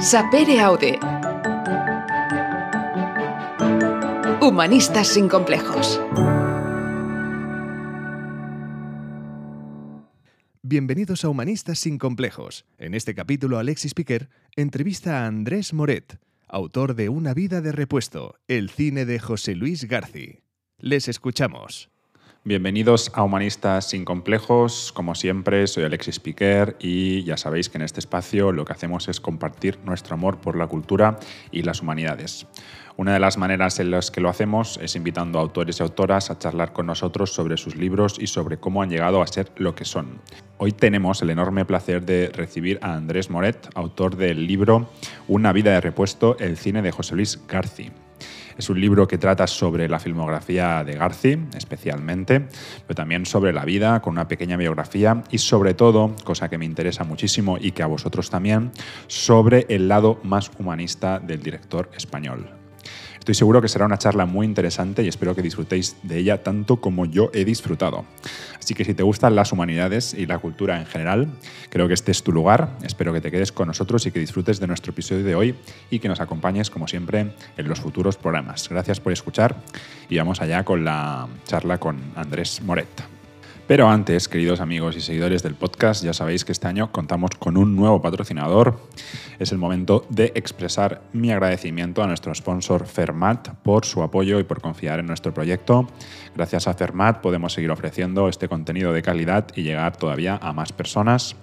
Sapere Aude. Humanistas sin complejos. Bienvenidos a Humanistas sin complejos. En este capítulo, Alexis Piquer entrevista a Andrés Moret, autor de Una vida de repuesto, el cine de José Luis Garci. Les escuchamos. Bienvenidos a Humanistas sin complejos. Como siempre, soy Alexis Piquer y ya sabéis que en este espacio lo que hacemos es compartir nuestro amor por la cultura y las humanidades. Una de las maneras en las que lo hacemos es invitando a autores y autoras a charlar con nosotros sobre sus libros y sobre cómo han llegado a ser lo que son. Hoy tenemos el enorme placer de recibir a Andrés Moret, autor del libro Una vida de repuesto, el cine de José Luis Garci. Es un libro que trata sobre la filmografía de Garci, especialmente, pero también sobre la vida, con una pequeña biografía y sobre todo, cosa que me interesa muchísimo y que a vosotros también, sobre el lado más humanista del director español. Estoy seguro que será una charla muy interesante y espero que disfrutéis de ella tanto como yo he disfrutado. Así que si te gustan las humanidades y la cultura en general, creo que este es tu lugar. Espero que te quedes con nosotros y que disfrutes de nuestro episodio de hoy y que nos acompañes, como siempre, en los futuros programas. Gracias por escuchar y vamos allá con la charla con Andrés Moret. Pero antes, queridos amigos y seguidores del podcast, ya sabéis que este año contamos con un nuevo patrocinador. Es el momento de expresar mi agradecimiento a nuestro sponsor Fermat por su apoyo y por confiar en nuestro proyecto. Gracias a Fermat podemos seguir ofreciendo este contenido de calidad y llegar todavía a más personas.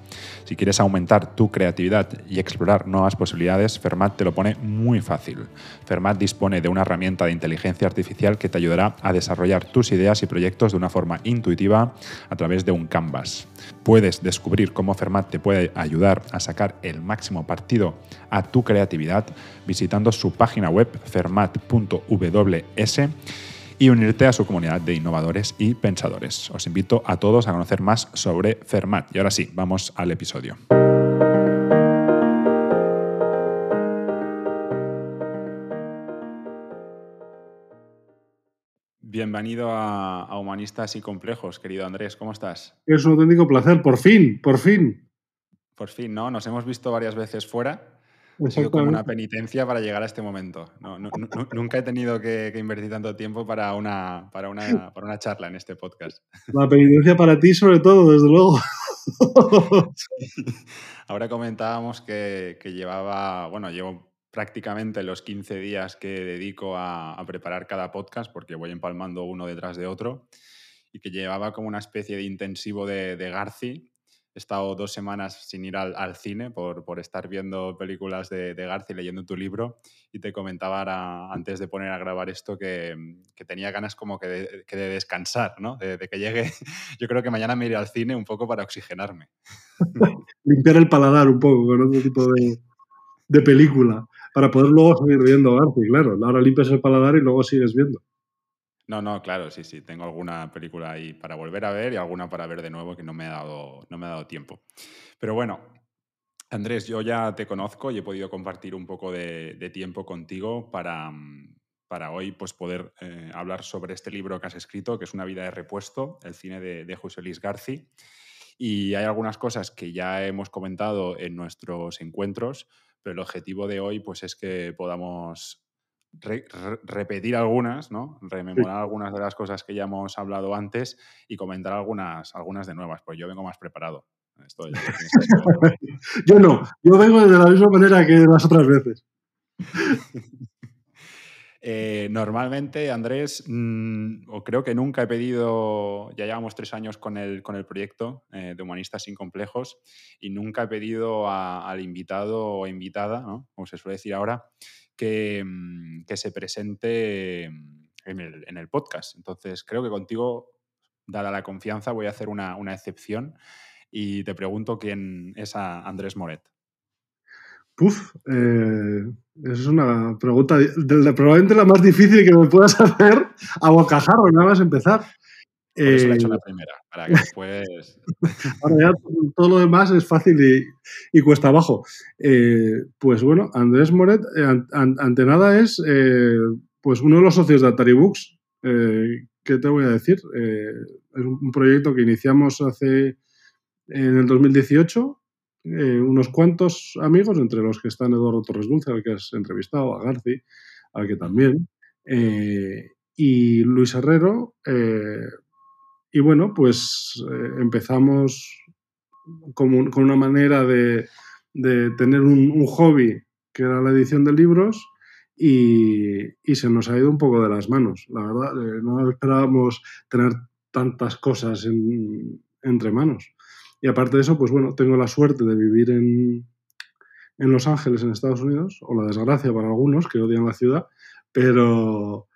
Si quieres aumentar tu creatividad y explorar nuevas posibilidades, Fermat te lo pone muy fácil. Fermat dispone de una herramienta de inteligencia artificial que te ayudará a desarrollar tus ideas y proyectos de una forma intuitiva a través de un canvas. Puedes descubrir cómo Fermat te puede ayudar a sacar el máximo partido a tu creatividad visitando su página web fermat.ws y unirte a su comunidad de innovadores y pensadores. Os invito a todos a conocer más sobre Fermat. Y ahora sí, vamos al episodio. Bienvenido a, Humanistas y Complejos, querido Andrés, ¿cómo estás? Es un auténtico placer, por fin, por fin. Por fin, ¿no? Nos hemos visto varias veces fuera ha sido como una penitencia para llegar a este momento. nunca he tenido que, invertir tanto tiempo para una, para, una, para una charla en este podcast. La penitencia para ti, sobre todo, desde luego. Ahora comentábamos que, llevaba, bueno, llevo prácticamente los 15 días que dedico a, preparar cada podcast, porque voy empalmando uno detrás de otro, y que llevaba como una especie de intensivo de, de Garci, he estado dos semanas sin ir al, cine por, por, estar viendo películas de, de García y leyendo tu libro y te comentaba antes de poner a grabar esto que, que tenía ganas como que de, que de descansar, ¿no? De, que llegue, yo creo que mañana me iré al cine un poco para oxigenarme. Limpiar el paladar un poco con otro tipo de, de película para poder luego seguir viendo García, claro. Ahora limpias el paladar y luego sigues viendo. No, no, claro, sí, sí. Tengo alguna película ahí para volver a ver y alguna para ver de nuevo que no me ha dado, no me ha dado tiempo. Pero bueno, Andrés, yo ya te conozco y he podido compartir un poco de, tiempo contigo para, mm, para hoy pues, poder eh, hablar sobre este libro que has escrito, que es Una vida de repuesto, el cine de, José Luis Garci. Y hay algunas cosas que ya hemos comentado en nuestros encuentros, pero el objetivo de hoy pues, es que podamos repetir algunas, ¿no? Rememorar algunas de las cosas que ya hemos hablado antes y comentar algunas, algunas de nuevas, pues yo vengo más preparado. yo no, yo vengo de la misma manera que las otras veces. Eh, normalmente, Andrés, mm, o creo que nunca he pedido, ya llevamos tres años con el, con el proyecto eh, de Humanistas sin Complejos, y nunca he pedido al invitado o invitada, ¿no? como se suele decir ahora, Mm, que, se presente mm, en el, podcast. Entonces, creo que contigo, dada la confianza, voy a hacer una, excepción y te pregunto quién es Andrés Moret. Puf, eh, es una pregunta probablemente la más difícil que me puedas hacer a bocajarro, nada más empezar. Por eso he hecho la eh, primera, para que después. Ahora ya todo lo demás es fácil y, cuesta abajo. Eh, pues bueno, Andrés Moret, eh, ante nada, es pues uno de los socios de Atari Books. ¿Qué te voy a decir? es un proyecto que iniciamos hace en el 2018. eh, unos cuantos amigos, entre los que están Eduardo Torres Dulce, al que has entrevistado, a Garci, al que también, eh, y Luis Herrero. Eh, y bueno, pues empezamos con, una manera de, tener un, hobby que era la edición de libros y, se nos ha ido un poco de las manos. La verdad, no esperábamos tener tantas cosas en, entre manos. Y aparte de eso, pues bueno, tengo la suerte de vivir en, en Los Ángeles, en Estados Unidos, o la desgracia para algunos que odian la ciudad, pero,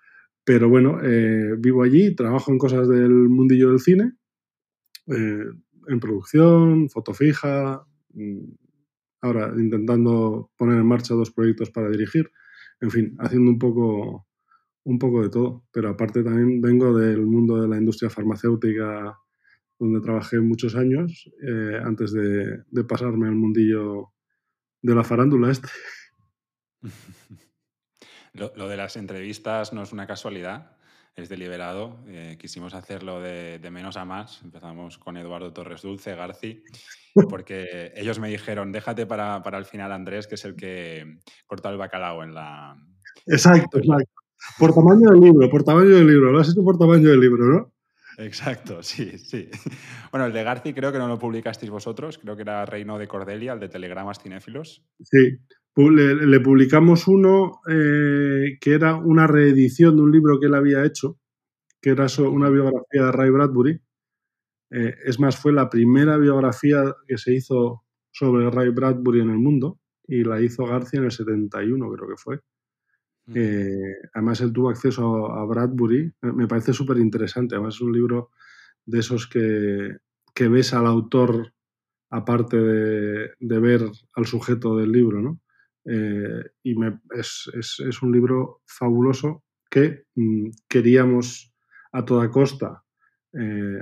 pero bueno, eh, vivo allí, trabajo en cosas del mundillo del cine, eh, en producción, foto fija, mm, ahora intentando poner en marcha dos proyectos para dirigir, en fin, haciendo un poco, un poco de todo, pero aparte también vengo del mundo de la industria farmacéutica donde trabajé muchos años eh, antes de, de, pasarme al mundillo de la farándula este. lo, lo, de las entrevistas no es una casualidad, es deliberado. Eh, quisimos hacerlo de, de, menos a más. Empezamos con Eduardo Torres Dulce, Garci, porque ellos me dijeron, déjate para, para el final Andrés, que es el que corta el bacalao en la... Exacto, exacto. Por tamaño del libro, por tamaño del libro. Lo has hecho por tamaño del libro, ¿no? Exacto, sí, sí. Bueno, el de Garci creo que no lo publicasteis vosotros, creo que era Reino de Cordelia, el de Telegramas Cinéfilos. Sí, le, le publicamos uno eh, que era una reedición de un libro que él había hecho, que era una biografía de Ray Bradbury. Eh, es más, fue la primera biografía que se hizo sobre Ray Bradbury en el mundo y la hizo Garci en el 71, creo que fue. Eh, además, él tuvo acceso a, a Bradbury. Me parece súper interesante. Además, es un libro de esos que, que ves al autor aparte de, de, ver al sujeto del libro, ¿no? Eh, y es, un libro fabuloso que mm, queríamos a toda costa eh,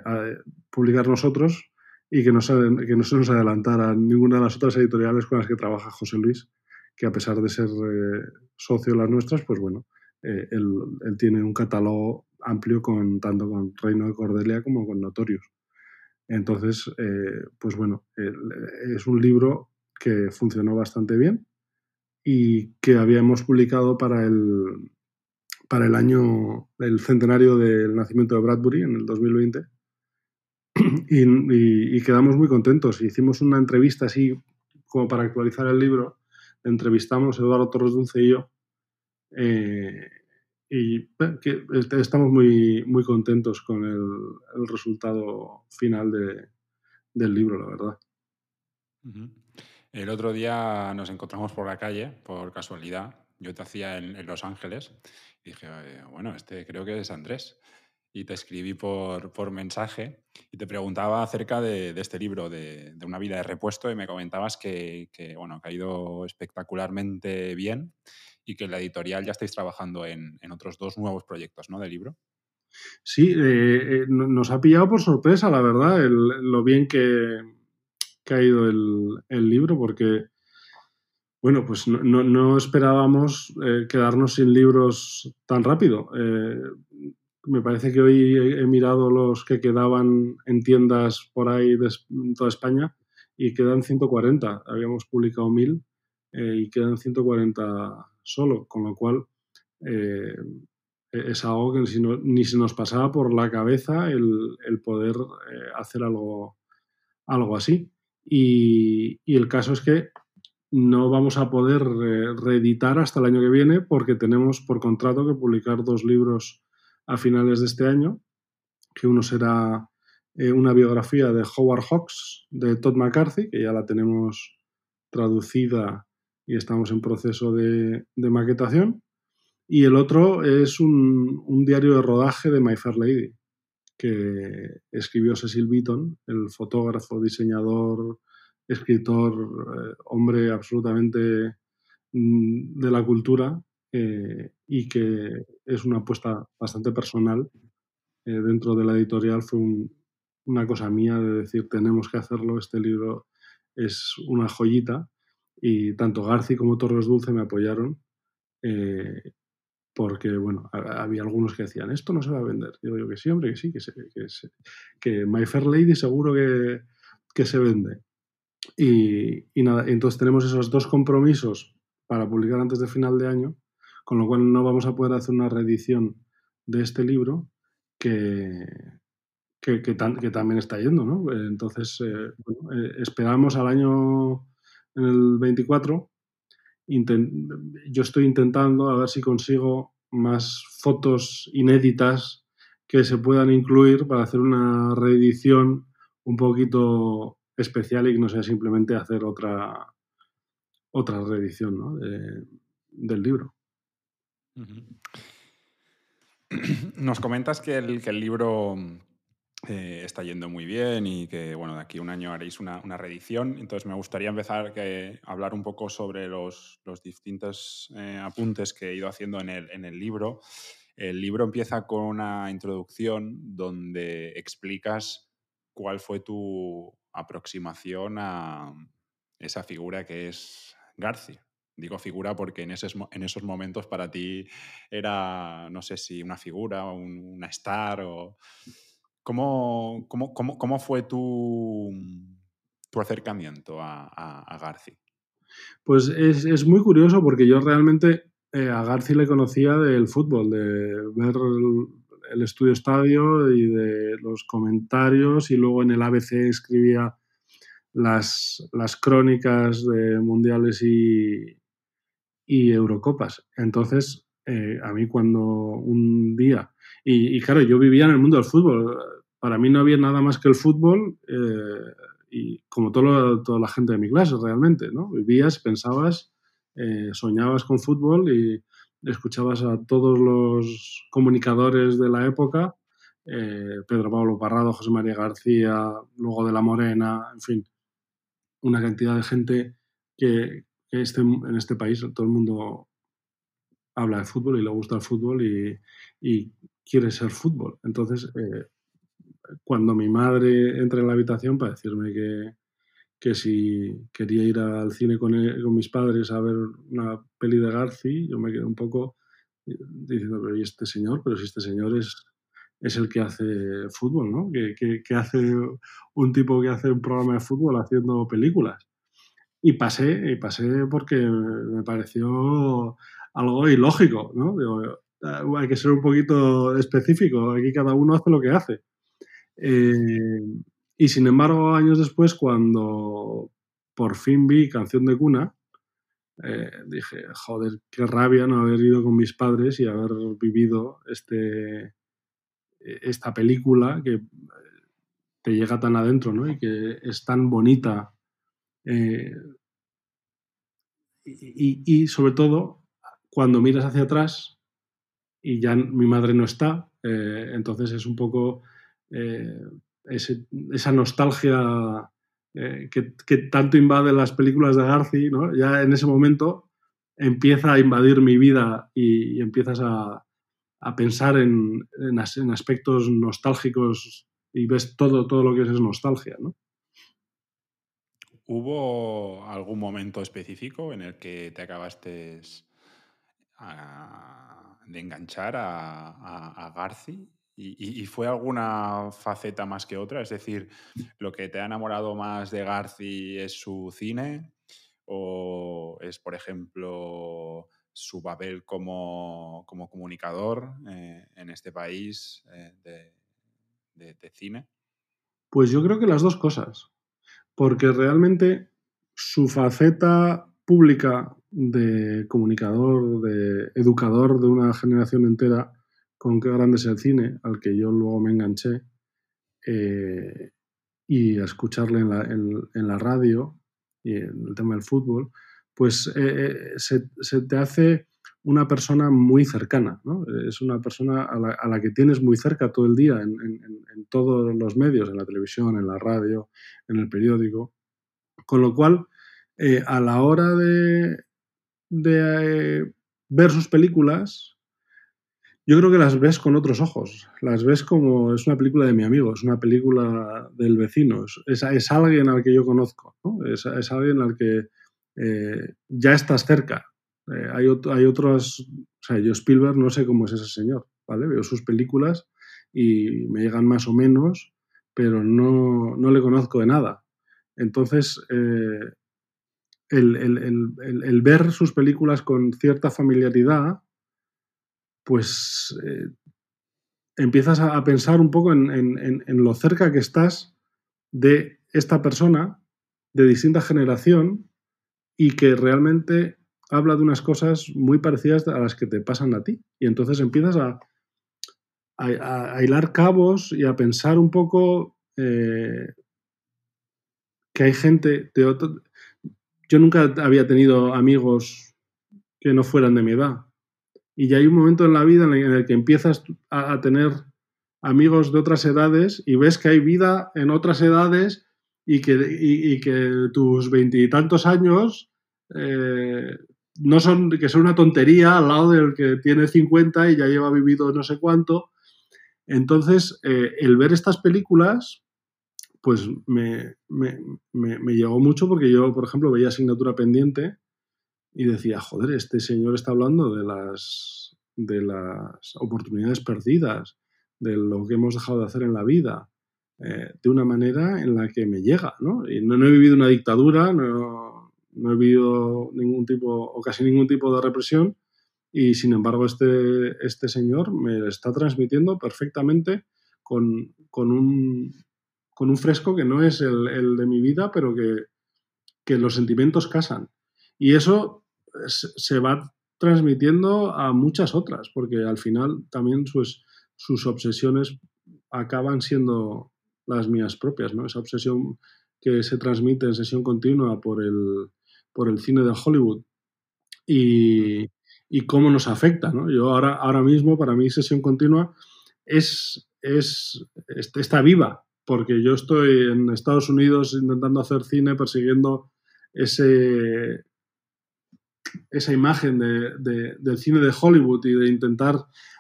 publicar nosotros y que no, se, que no se nos adelantara ninguna de las otras editoriales con las que trabaja José Luis, que a pesar de ser eh, socio de las nuestras, pues bueno, él, tiene un catálogo amplio con, tanto con Reino de Cordelia como con Notorious. Entonces, pues bueno, es un libro que funcionó bastante bien y que habíamos publicado para el, para el año, el centenario del nacimiento de Bradbury en el 2020. Y, quedamos muy contentos. Hicimos una entrevista así como para actualizar el libro entrevistamos Eduardo Torres Dulce y yo. Eh, y estamos muy, muy contentos con el, resultado final de, del libro, la verdad. Uh. El otro día nos encontramos por la calle, por casualidad. Yo te hacía en, en Los Ángeles y dije, bueno, este creo que es Andrés y te escribí por, por, mensaje y te preguntaba acerca de, de este libro, de, de, Una vida de repuesto, y me comentabas que, que, bueno, que ha ido espectacularmente bien y que en la editorial ya estáis trabajando en, en otros dos nuevos proyectos ¿no? de libro. Sí, eh, eh, nos ha pillado por sorpresa, la verdad, el, lo bien que, ido el, el, libro, porque, bueno, pues no, no, no esperábamos eh, quedarnos sin libros tan rápido eh, me parece que hoy he, mirado los que quedaban en tiendas por ahí de, toda España y quedan 140. Habíamos publicado 1000 eh, y quedan 140 solo, con lo cual eh, es algo que ni se nos pasaba por la cabeza el, el poder hacer algo, algo así. Y, el caso es que no vamos a poder eh, reeditar hasta el año que viene porque tenemos por contrato que publicar dos libros a finales de este año, que uno será eh, una biografía de Howard Hawks, de Todd McCarthy, que ya la tenemos traducida y estamos en proceso de, de maquetación, y el otro es un, un, diario de rodaje de My Fair Lady, que escribió Cecil Beaton, el fotógrafo, diseñador, escritor, eh, hombre absolutamente mm, de la cultura, eh, y que es una apuesta bastante personal eh, dentro de la editorial. Fue un, una cosa mía de decir, tenemos que hacerlo, este libro es una joyita. Y tanto Garci como Torres Dulce me apoyaron, porque, bueno, había algunos que decían, esto no se va a vender. Digo yo que sí, hombre, que sí, que, se, que, que My Fair Lady seguro que, que se vende. y, nada, entonces tenemos esos dos compromisos para publicar antes de final de año, con lo cual no vamos a poder hacer una reedición de este libro que, que, también está yendo, ¿no? Entonces, eh, eh, esperamos al año, en el 24, yo estoy intentando a ver si consigo más fotos inéditas que se puedan incluir para hacer una reedición un poquito especial y que no sea simplemente hacer otra, otra reedición ¿no? del libro. Nos comentas que el, que el libro eh, está yendo muy bien y que, bueno, de aquí a un año haréis una, una reedición. Entonces me gustaría empezar a hablar un poco sobre los, los distintos eh, apuntes que he ido haciendo en el, en el libro. El libro empieza con una introducción donde explicas cuál fue tu aproximación a esa figura que es García. Digo figura porque en esos, en esos momentos para ti era, no sé si una figura, un, una star o... ¿Cómo, cómo, cómo, cómo fue tu, tu acercamiento a, a, a Garci? Pues es, es, muy curioso porque yo realmente eh, a Garci le conocía del fútbol, de ver el, estudio estadio y de los comentarios y luego en el ABC escribía las, las crónicas de mundiales y, y Eurocopas. Entonces, eh, a mí cuando un día, y, claro, yo vivía en el mundo del fútbol, para mí no había nada más que el fútbol, eh, y como todo, toda la gente de mi clase realmente, ¿no? Vivías, pensabas, eh, soñabas con fútbol y escuchabas a todos los comunicadores de la época, eh, Pedro Pablo Parrado, José María García, luego de la Morena, en fin, una cantidad de gente que, este, en este país todo el mundo habla de fútbol y le gusta el fútbol y, y quiere ser fútbol. Entonces, eh, cuando mi madre entra en la habitación para decirme que, que si quería ir al cine con, él, con, mis padres a ver una peli de Garci, yo me quedé un poco diciendo, pero ¿y este señor? Pero si este señor es, es el que hace fútbol, ¿no? Que, que, que, hace un tipo que hace un programa de fútbol haciendo películas. Y pasé, y pasé porque me pareció algo ilógico, ¿no? Digo, hay que ser un poquito específico, aquí cada uno hace lo que hace. Eh, y sin embargo, años después, cuando por fin vi Canción de Cuna, eh, dije, joder, qué rabia no haber ido con mis padres y haber vivido este, esta película que te llega tan adentro ¿no? y que es tan bonita. Eh, y, sobre todo, cuando miras hacia atrás y ya mi madre no está, eh, entonces es un poco eh, esa nostalgia eh, que, tanto invade las películas de Garci, ya en ese momento empieza a invadir mi vida y, empiezas a, pensar en, aspectos nostálgicos y ves todo, todo lo que es, es nostalgia. ¿no? ¿Hubo algún momento específico en el que te acabaste a, de enganchar a, a Garci? ¿Y, ¿Y, fue alguna faceta más que otra? Es decir, ¿lo que te ha enamorado más de Garci es su cine? ¿O es, por ejemplo, su papel como, como comunicador eh, en este país eh, de, de cine? Pues yo creo que las dos cosas. Porque realmente su faceta pública de comunicador, de educador de una generación entera, con qué grande es el cine, al que yo luego me enganché, eh, y a escucharle en la, radio y en el tema del fútbol, pues eh, se, se, te hace una persona muy cercana, ¿no? Es una persona a la, que tienes muy cerca todo el día en, todos los medios, en la televisión, en la radio, en el periódico. Con lo cual, eh, a la hora de, eh, ver sus películas, yo creo que las ves con otros ojos. Las ves como es una película de mi amigo, es una película del vecino, es, es alguien al que yo conozco, ¿no? es, es, alguien al que eh, ya estás cerca. Eh, hay, hay otros, o sea, yo Spielberg no sé cómo es ese señor, ¿vale? Veo sus películas y me llegan más o menos, pero no, no le conozco de nada. Entonces, eh, el, ver sus películas con cierta familiaridad, pues eh, empiezas a, pensar un poco en, lo cerca que estás de esta persona de distinta generación y que realmente habla de unas cosas muy parecidas a las que te pasan a ti. Y entonces empiezas a, a, hilar cabos y a pensar un poco eh, que hay gente de otro... Yo nunca había tenido amigos que no fueran de mi edad. Y ya hay un momento en la vida en el que empiezas a, tener amigos de otras edades y ves que hay vida en otras edades y que, que tus veintitantos años eh, no son, que son una tontería al lado del que tiene 50 y ya lleva vivido no sé cuánto. Entonces, eh, el ver estas películas, pues me, llegó mucho porque yo, por ejemplo, veía asignatura pendiente y decía, joder, este señor está hablando de las, de las oportunidades perdidas, de lo que hemos dejado de hacer en la vida, eh, de una manera en la que me llega, ¿no? Y no, he vivido una dictadura, no, no, he vivido ningún tipo o casi ningún tipo de represión y sin embargo este, este señor me está transmitiendo perfectamente con, con, un, con un fresco que no es el, el de mi vida, pero que, que, los sentimientos casan. Y eso se va transmitiendo a muchas otras, porque al final también sus, sus obsesiones acaban siendo las mías propias, ¿no? Esa obsesión que se transmite en sesión continua por el, por el cine de Hollywood y, y cómo nos afecta. ¿no? Yo ahora, ahora mismo, para mí, sesión continua es, es, está viva, porque yo estoy en Estados Unidos intentando hacer cine, persiguiendo ese, esa imagen de, del cine de Hollywood y de intentar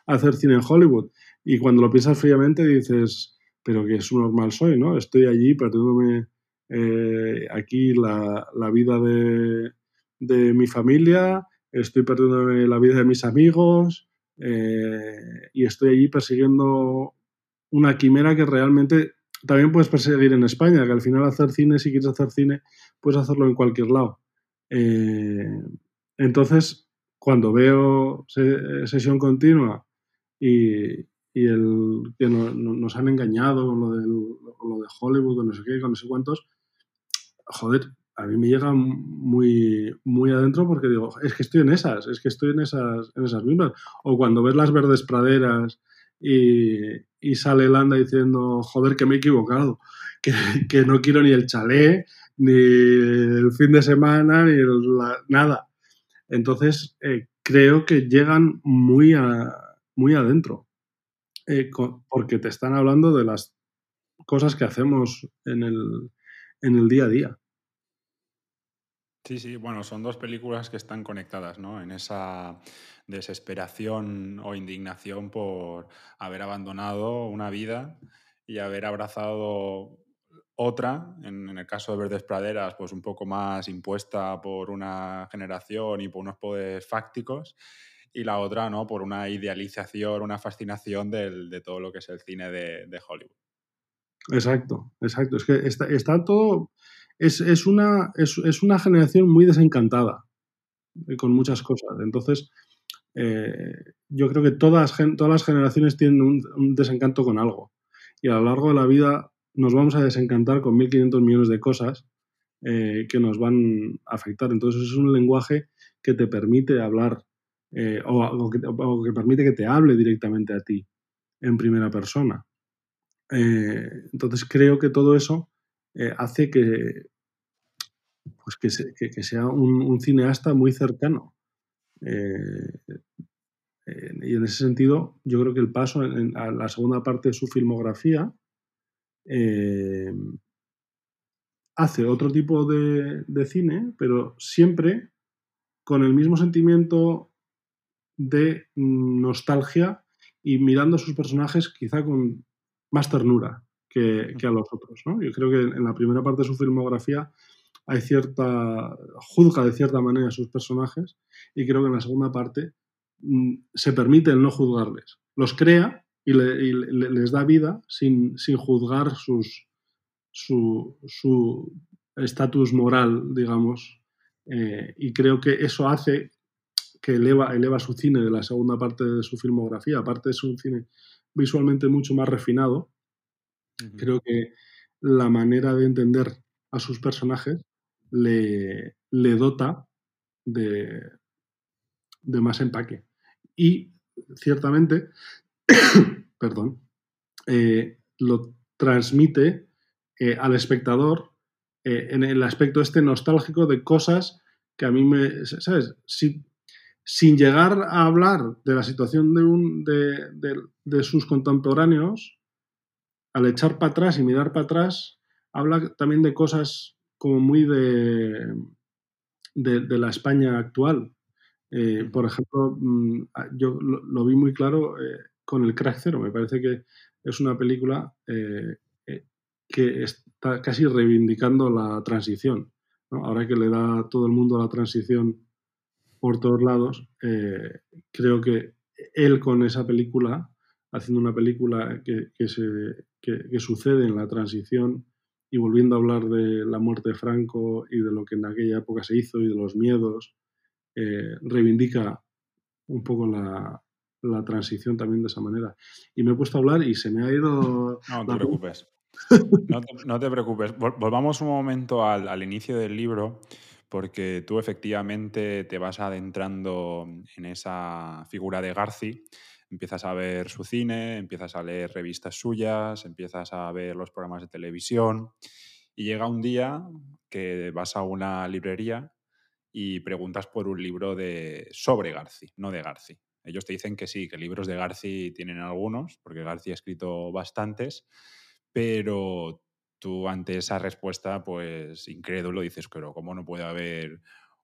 hacer cine en Hollywood. Y cuando lo piensas fríamente dices, pero que es un normal soy, ¿no? Estoy allí perdiéndome eh, aquí la, la vida de, de, mi familia, estoy perdiendo la vida de mis amigos eh, y estoy allí persiguiendo una quimera que realmente también puedes perseguir en España, que al final hacer cine, si quieres hacer cine, puedes hacerlo en cualquier lado. Eh, entonces, cuando veo sesión continua y, el que nos han engañado con lo, con lo de Hollywood, con no sé qué, con no sé cuántos, joder, a mí me llega muy, muy adentro porque digo, es que estoy en esas, es que estoy en esas, en esas mismas. O cuando ves las verdes praderas y, sale Landa diciendo, joder, que me he equivocado, que, que, no quiero ni el chalet, ni el fin de semana, ni nada. Entonces, eh, creo que llegan muy, muy adentro, eh, porque te están hablando de las cosas que hacemos en el, en el día a día. Sí, sí, bueno, son dos películas que están conectadas, ¿no? En esa desesperación o indignación por haber abandonado una vida y haber abrazado otra, en, el caso de Verdes Praderas, pues un poco más impuesta por una generación y por unos poderes fácticos, y la otra, ¿no? Por una idealización, una fascinación de todo lo que es el cine de, Hollywood. Exacto, exacto. Es que está todo es, una, es, una generación muy desencantada eh, con muchas cosas. Entonces, eh, yo creo que todas, todas las generaciones tienen un, desencanto con algo. Y a lo largo de la vida nos vamos a desencantar con 1.500 millones de cosas eh, que nos van a afectar. Entonces, es un lenguaje que te permite hablar o, que, que, permite que te hable directamente a ti en primera persona. entonces, creo que todo eso eh, hace que, pues que, sea un, cineasta muy cercano. Eh, eh, y en ese sentido, yo creo que el paso a la segunda parte de su filmografía hace otro tipo de, cine, pero siempre con el mismo sentimiento de nostalgia y mirando a sus personajes quizá con más ternura que, a los otros. ¿no? Yo creo que en la primera parte de su filmografía hay cierta. juzga de cierta manera a sus personajes y creo que en la segunda parte mm, se permite el no juzgarles. Los crea y, les da vida sin, sin juzgar sus, su, estatus moral, digamos, eh, y creo que eso hace que eleva, eleva su cine de la segunda parte de su filmografía. Aparte es un cine visualmente mucho más refinado. Creo que la manera de entender a sus personajes le, le dota de, de más empaque. Y ciertamente, perdón, eh, lo transmite eh, al espectador eh, en el aspecto este nostálgico de cosas que a mí me, ¿sabes? sin llegar a hablar de la situación de, un, de, sus contemporáneos, al echar para atrás y mirar para atrás, habla también de cosas como muy de, de, la España actual. por ejemplo, mm, yo lo, vi muy claro con el Crack Zero. Me parece que es una película eh, eh, que está casi reivindicando la transición. Ahora que le da a todo el mundo la transición por todos lados, eh, creo que él con esa película, haciendo una película que, se, que, sucede en la transición y volviendo a hablar de la muerte de Franco y de lo que en aquella época se hizo y de los miedos, reivindica un poco la, la transición también de esa manera. Y me he puesto a hablar y se me ha ido... No te preocupes. No te, preocupes. Volvamos un momento al, inicio del libro, porque tú efectivamente te vas adentrando en esa figura de Garci. Empiezas a ver su cine, empiezas a leer revistas suyas, empiezas a ver los programas de televisión. Y llega un día que vas a una librería y preguntas por un libro de sobre Garci, no de Garci. Ellos te dicen que sí, que libros de Garci tienen algunos, porque Garci ha escrito bastantes, pero tú ante esa respuesta, pues incrédulo, dices, pero ¿cómo no puede haber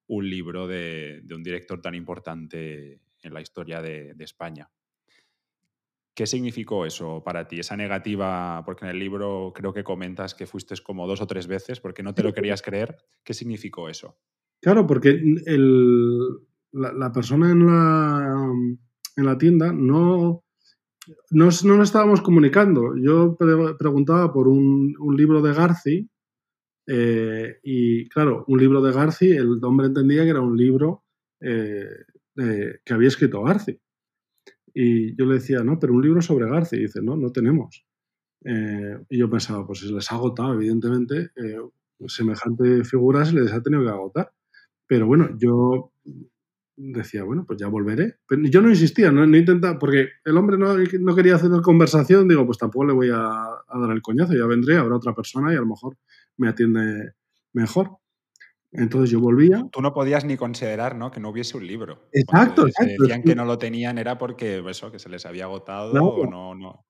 un libro de, un director tan importante en la historia de, España? ¿Qué significó eso para ti? Esa negativa, porque en el libro creo que comentas que fuiste como dos o tres veces porque no te lo querías creer. ¿Qué significó eso? Claro, porque el, la, persona en la, en la tienda no, no, no estábamos comunicando. Yo preguntaba por un, libro de Garci eh, y, claro, un libro de Garci, el hombre entendía que era un libro eh, que había escrito Garci. Y yo le decía, no, pero un libro sobre Garci. Y dice, no, no tenemos. Eh, y yo pensaba, pues les ha agotado, evidentemente, semejante figura se les ha tenido que agotar. Pero bueno, yo decía, bueno, pues ya volveré. Pero yo no insistía, no, intentaba, porque el hombre no, quería hacer conversación, digo, pues tampoco le voy a, dar el coñazo, ya vendré, habrá otra persona y a lo mejor me atiende mejor. Entonces yo volvía. Tú no podías ni considerar ¿no? que no hubiese un libro. Exacto, decían que no lo tenían era porque eso, que se les había agotado o no, no.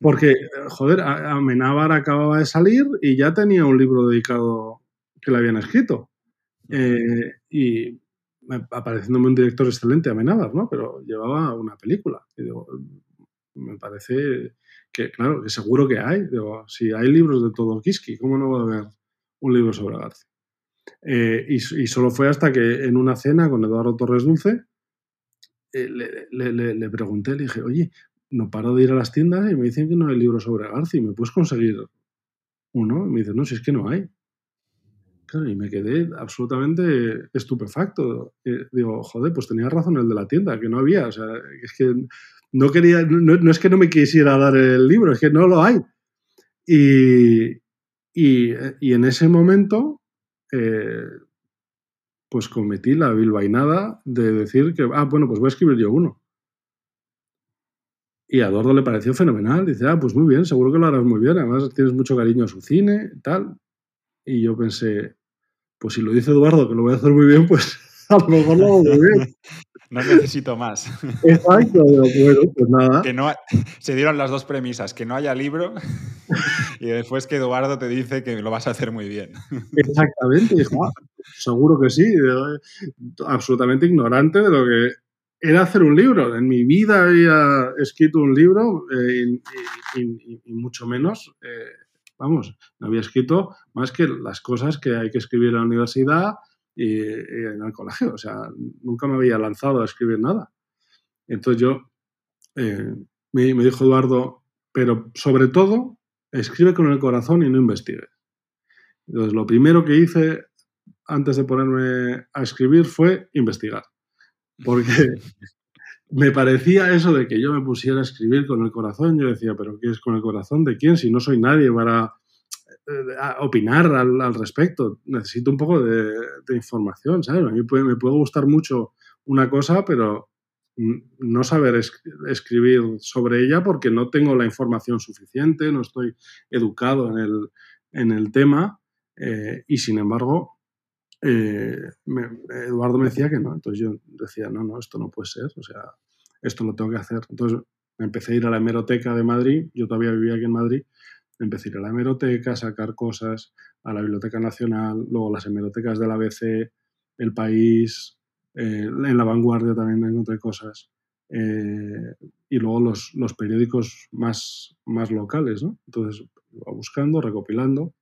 Porque, joder, Amenábar acababa de salir y ya tenía un libro dedicado que le habían escrito. Eh, y apareciéndome un director excelente, Amenábar, ¿no? Pero llevaba una película. Y digo, me parece que, claro, que seguro que hay. Digo, si hay libros de todo Kiski, ¿cómo no va a haber un libro sobre García? Eh, y, solo fue hasta que en una cena con Eduardo Torres Dulce eh, le, pregunté, le dije, oye, no paro de ir a las tiendas y me dicen que no hay libros sobre García, ¿me puedes conseguir uno? Y me dice, no, si es que no hay y me quedé absolutamente estupefacto. digo, joder, pues tenía razón el de la tienda, que no había. O sea, es que no quería, no, es que no me quisiera dar el libro, es que no lo hay. Y, y, en ese momento, eh, pues cometí la bilbainada de decir que, ah, bueno, pues voy a escribir yo uno. Y a Eduardo le pareció fenomenal. Dice, ah, pues muy bien, seguro que lo harás muy bien. Además, tienes mucho cariño a su cine, tal. Y yo pensé, pues si lo dice Eduardo, que lo voy a hacer muy bien, pues a lo mejor lo hago muy bien. No necesito más. Exacto, bueno, pues nada. Que no, se dieron las dos premisas, que no haya libro y después que Eduardo te dice que lo vas a hacer muy bien. Exactamente, ah, seguro que sí, absolutamente ignorante de lo que era hacer un libro. En mi vida había escrito un libro eh, y, mucho menos eh, vamos, no había escrito más que las cosas que hay que escribir en la universidad y, en el colegio. O sea, nunca me había lanzado a escribir nada. Entonces yo, eh, me, dijo Eduardo, pero sobre todo, escribe con el corazón y no investigue. Entonces, lo primero que hice antes de ponerme a escribir fue investigar. Porque me parecía eso de que yo me pusiera a escribir con el corazón. Yo decía, ¿pero qué es con el corazón de quién? Si no soy nadie para eh, opinar al, respecto. Necesito un poco de, información, ¿sabes? A mí me puede gustar mucho una cosa, pero no saber escribir sobre ella porque no tengo la información suficiente, no estoy educado en el, en el tema eh, y sin embargo eh, Eduardo me decía que no, entonces yo decía, no, no, esto no puede ser, o sea, esto lo tengo que hacer. Entonces me empecé a ir a la hemeroteca de Madrid, yo todavía vivía aquí en Madrid, empecé a ir a la hemeroteca, a sacar cosas, a la Biblioteca Nacional, luego las hemerotecas del ABC, El País, eh, en La Vanguardia también encontré cosas. Eh, y luego los, periódicos más, más locales, ¿no? Entonces, iba buscando, recopilando.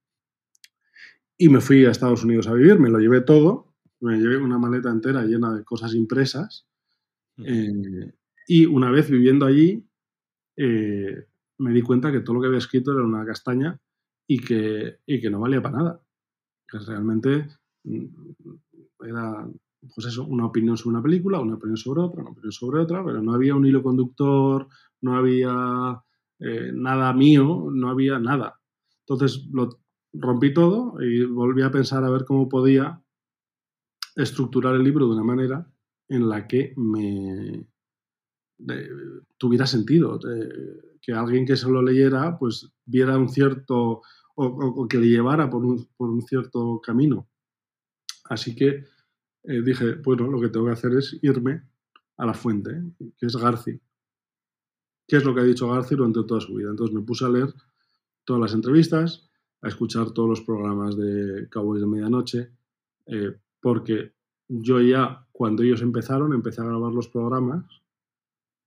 Y me fui a Estados Unidos a vivir, me lo llevé todo, me llevé una maleta entera llena de cosas impresas. Eh, y una vez viviendo allí, me di cuenta que todo lo que había escrito era una castaña y que, y que no valía para nada. Que realmente mm, era pues eso, una opinión sobre una película, una opinión sobre otra, una opinión sobre otra, pero no había un hilo conductor, no había eh, nada mío, no había nada. Entonces lo rompí todo y volví a pensar a ver cómo podía estructurar el libro de una manera en la que me tuviera sentido, que alguien que se lo leyera pues viera un cierto o, que le llevara por un, por un cierto camino. Así que eh, dije, bueno, lo que tengo que hacer es irme a la fuente, que es Garci. ¿Qué es lo que ha dicho Garci durante toda su vida? Entonces me puse a leer todas las entrevistas, a escuchar todos los programas de Cowboys de Medianoche, eh, porque yo ya, cuando ellos empezaron, empecé a grabar los programas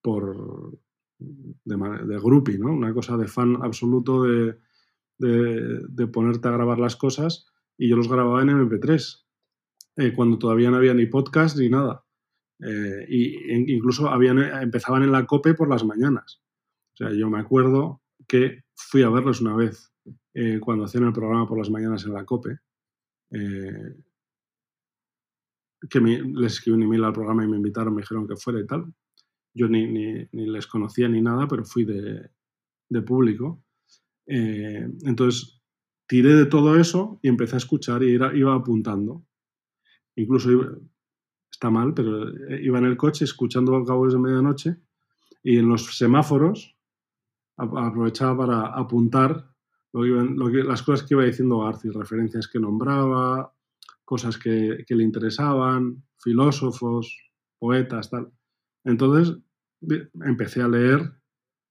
por de, de ¿no? Una cosa de fan absoluto de, de ponerte a grabar las cosas y yo los grababa en MP3 eh, cuando todavía no había ni podcast ni nada. Eh, y incluso habían, empezaban en la COPE por las mañanas. O sea, yo me acuerdo que fui a verlos una vez eh, cuando hacían el programa por las mañanas en la COPE. que les escribí un email al programa y me invitaron, me dijeron que fuera y tal. Yo ni, ni, les conocía ni nada, pero fui de, de público. entonces tiré de todo eso y empecé a escuchar y iba apuntando incluso está mal, pero eh, iba en el coche escuchando Cowboys de Medianoche y en los semáforos aprovechaba para apuntar las cosas que iba diciendo García, referencias que nombraba, cosas que, le interesaban, filósofos, poetas, tal. Entonces empecé a leer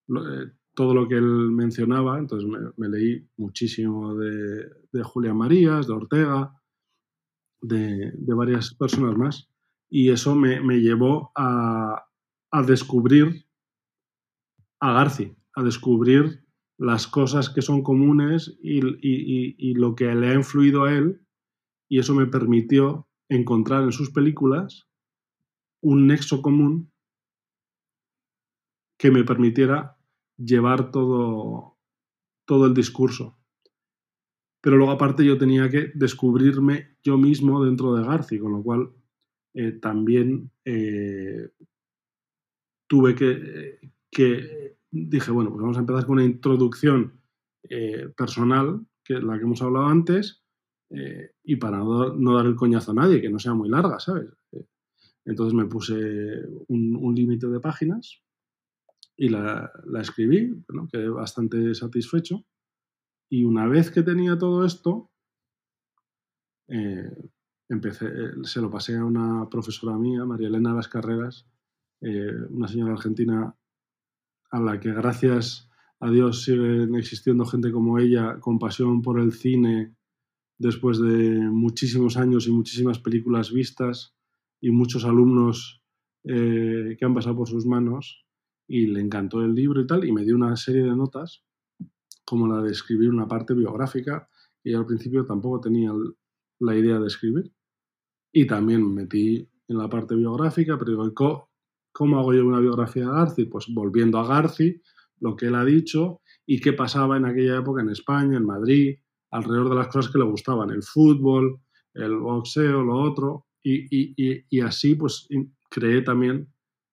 eh, todo lo que él mencionaba, entonces me, leí muchísimo de, Julián Marías, de Ortega, de, varias personas más. Y eso me, llevó a, descubrir a Garci, a descubrir las cosas que son comunes y, lo que le ha influido a él. Y eso me permitió encontrar en sus películas un nexo común que me permitiera llevar todo, todo el discurso pero luego aparte yo tenía que descubrirme yo mismo dentro de Garci, con lo cual eh, también eh, tuve que, que, dije, bueno, pues vamos a empezar con una introducción eh, personal, que es la que hemos hablado antes, y para no, dar el coñazo a nadie, que no sea muy larga, ¿sabes? Entonces me puse un, límite de páginas y la, escribí, quedé bastante satisfecho. Y una vez que tenía todo esto, eh, empecé, eh, se lo pasé a una profesora mía, María Elena Las Carreras, eh, una señora argentina a la que gracias a Dios siguen existiendo gente como ella, con pasión por el cine, después de muchísimos años y muchísimas películas vistas y muchos alumnos que han pasado por sus manos y le encantó el libro y tal y me dio una serie de notas como la de escribir una parte biográfica, y al principio tampoco tenía la idea de escribir. Y también metí en la parte biográfica, pero ¿cómo hago yo una biografía de Garci? Pues volviendo a Garci, lo que él ha dicho y qué pasaba en aquella época en España, en Madrid, alrededor de las cosas que le gustaban, el fútbol, el boxeo, lo otro, y, así pues creé también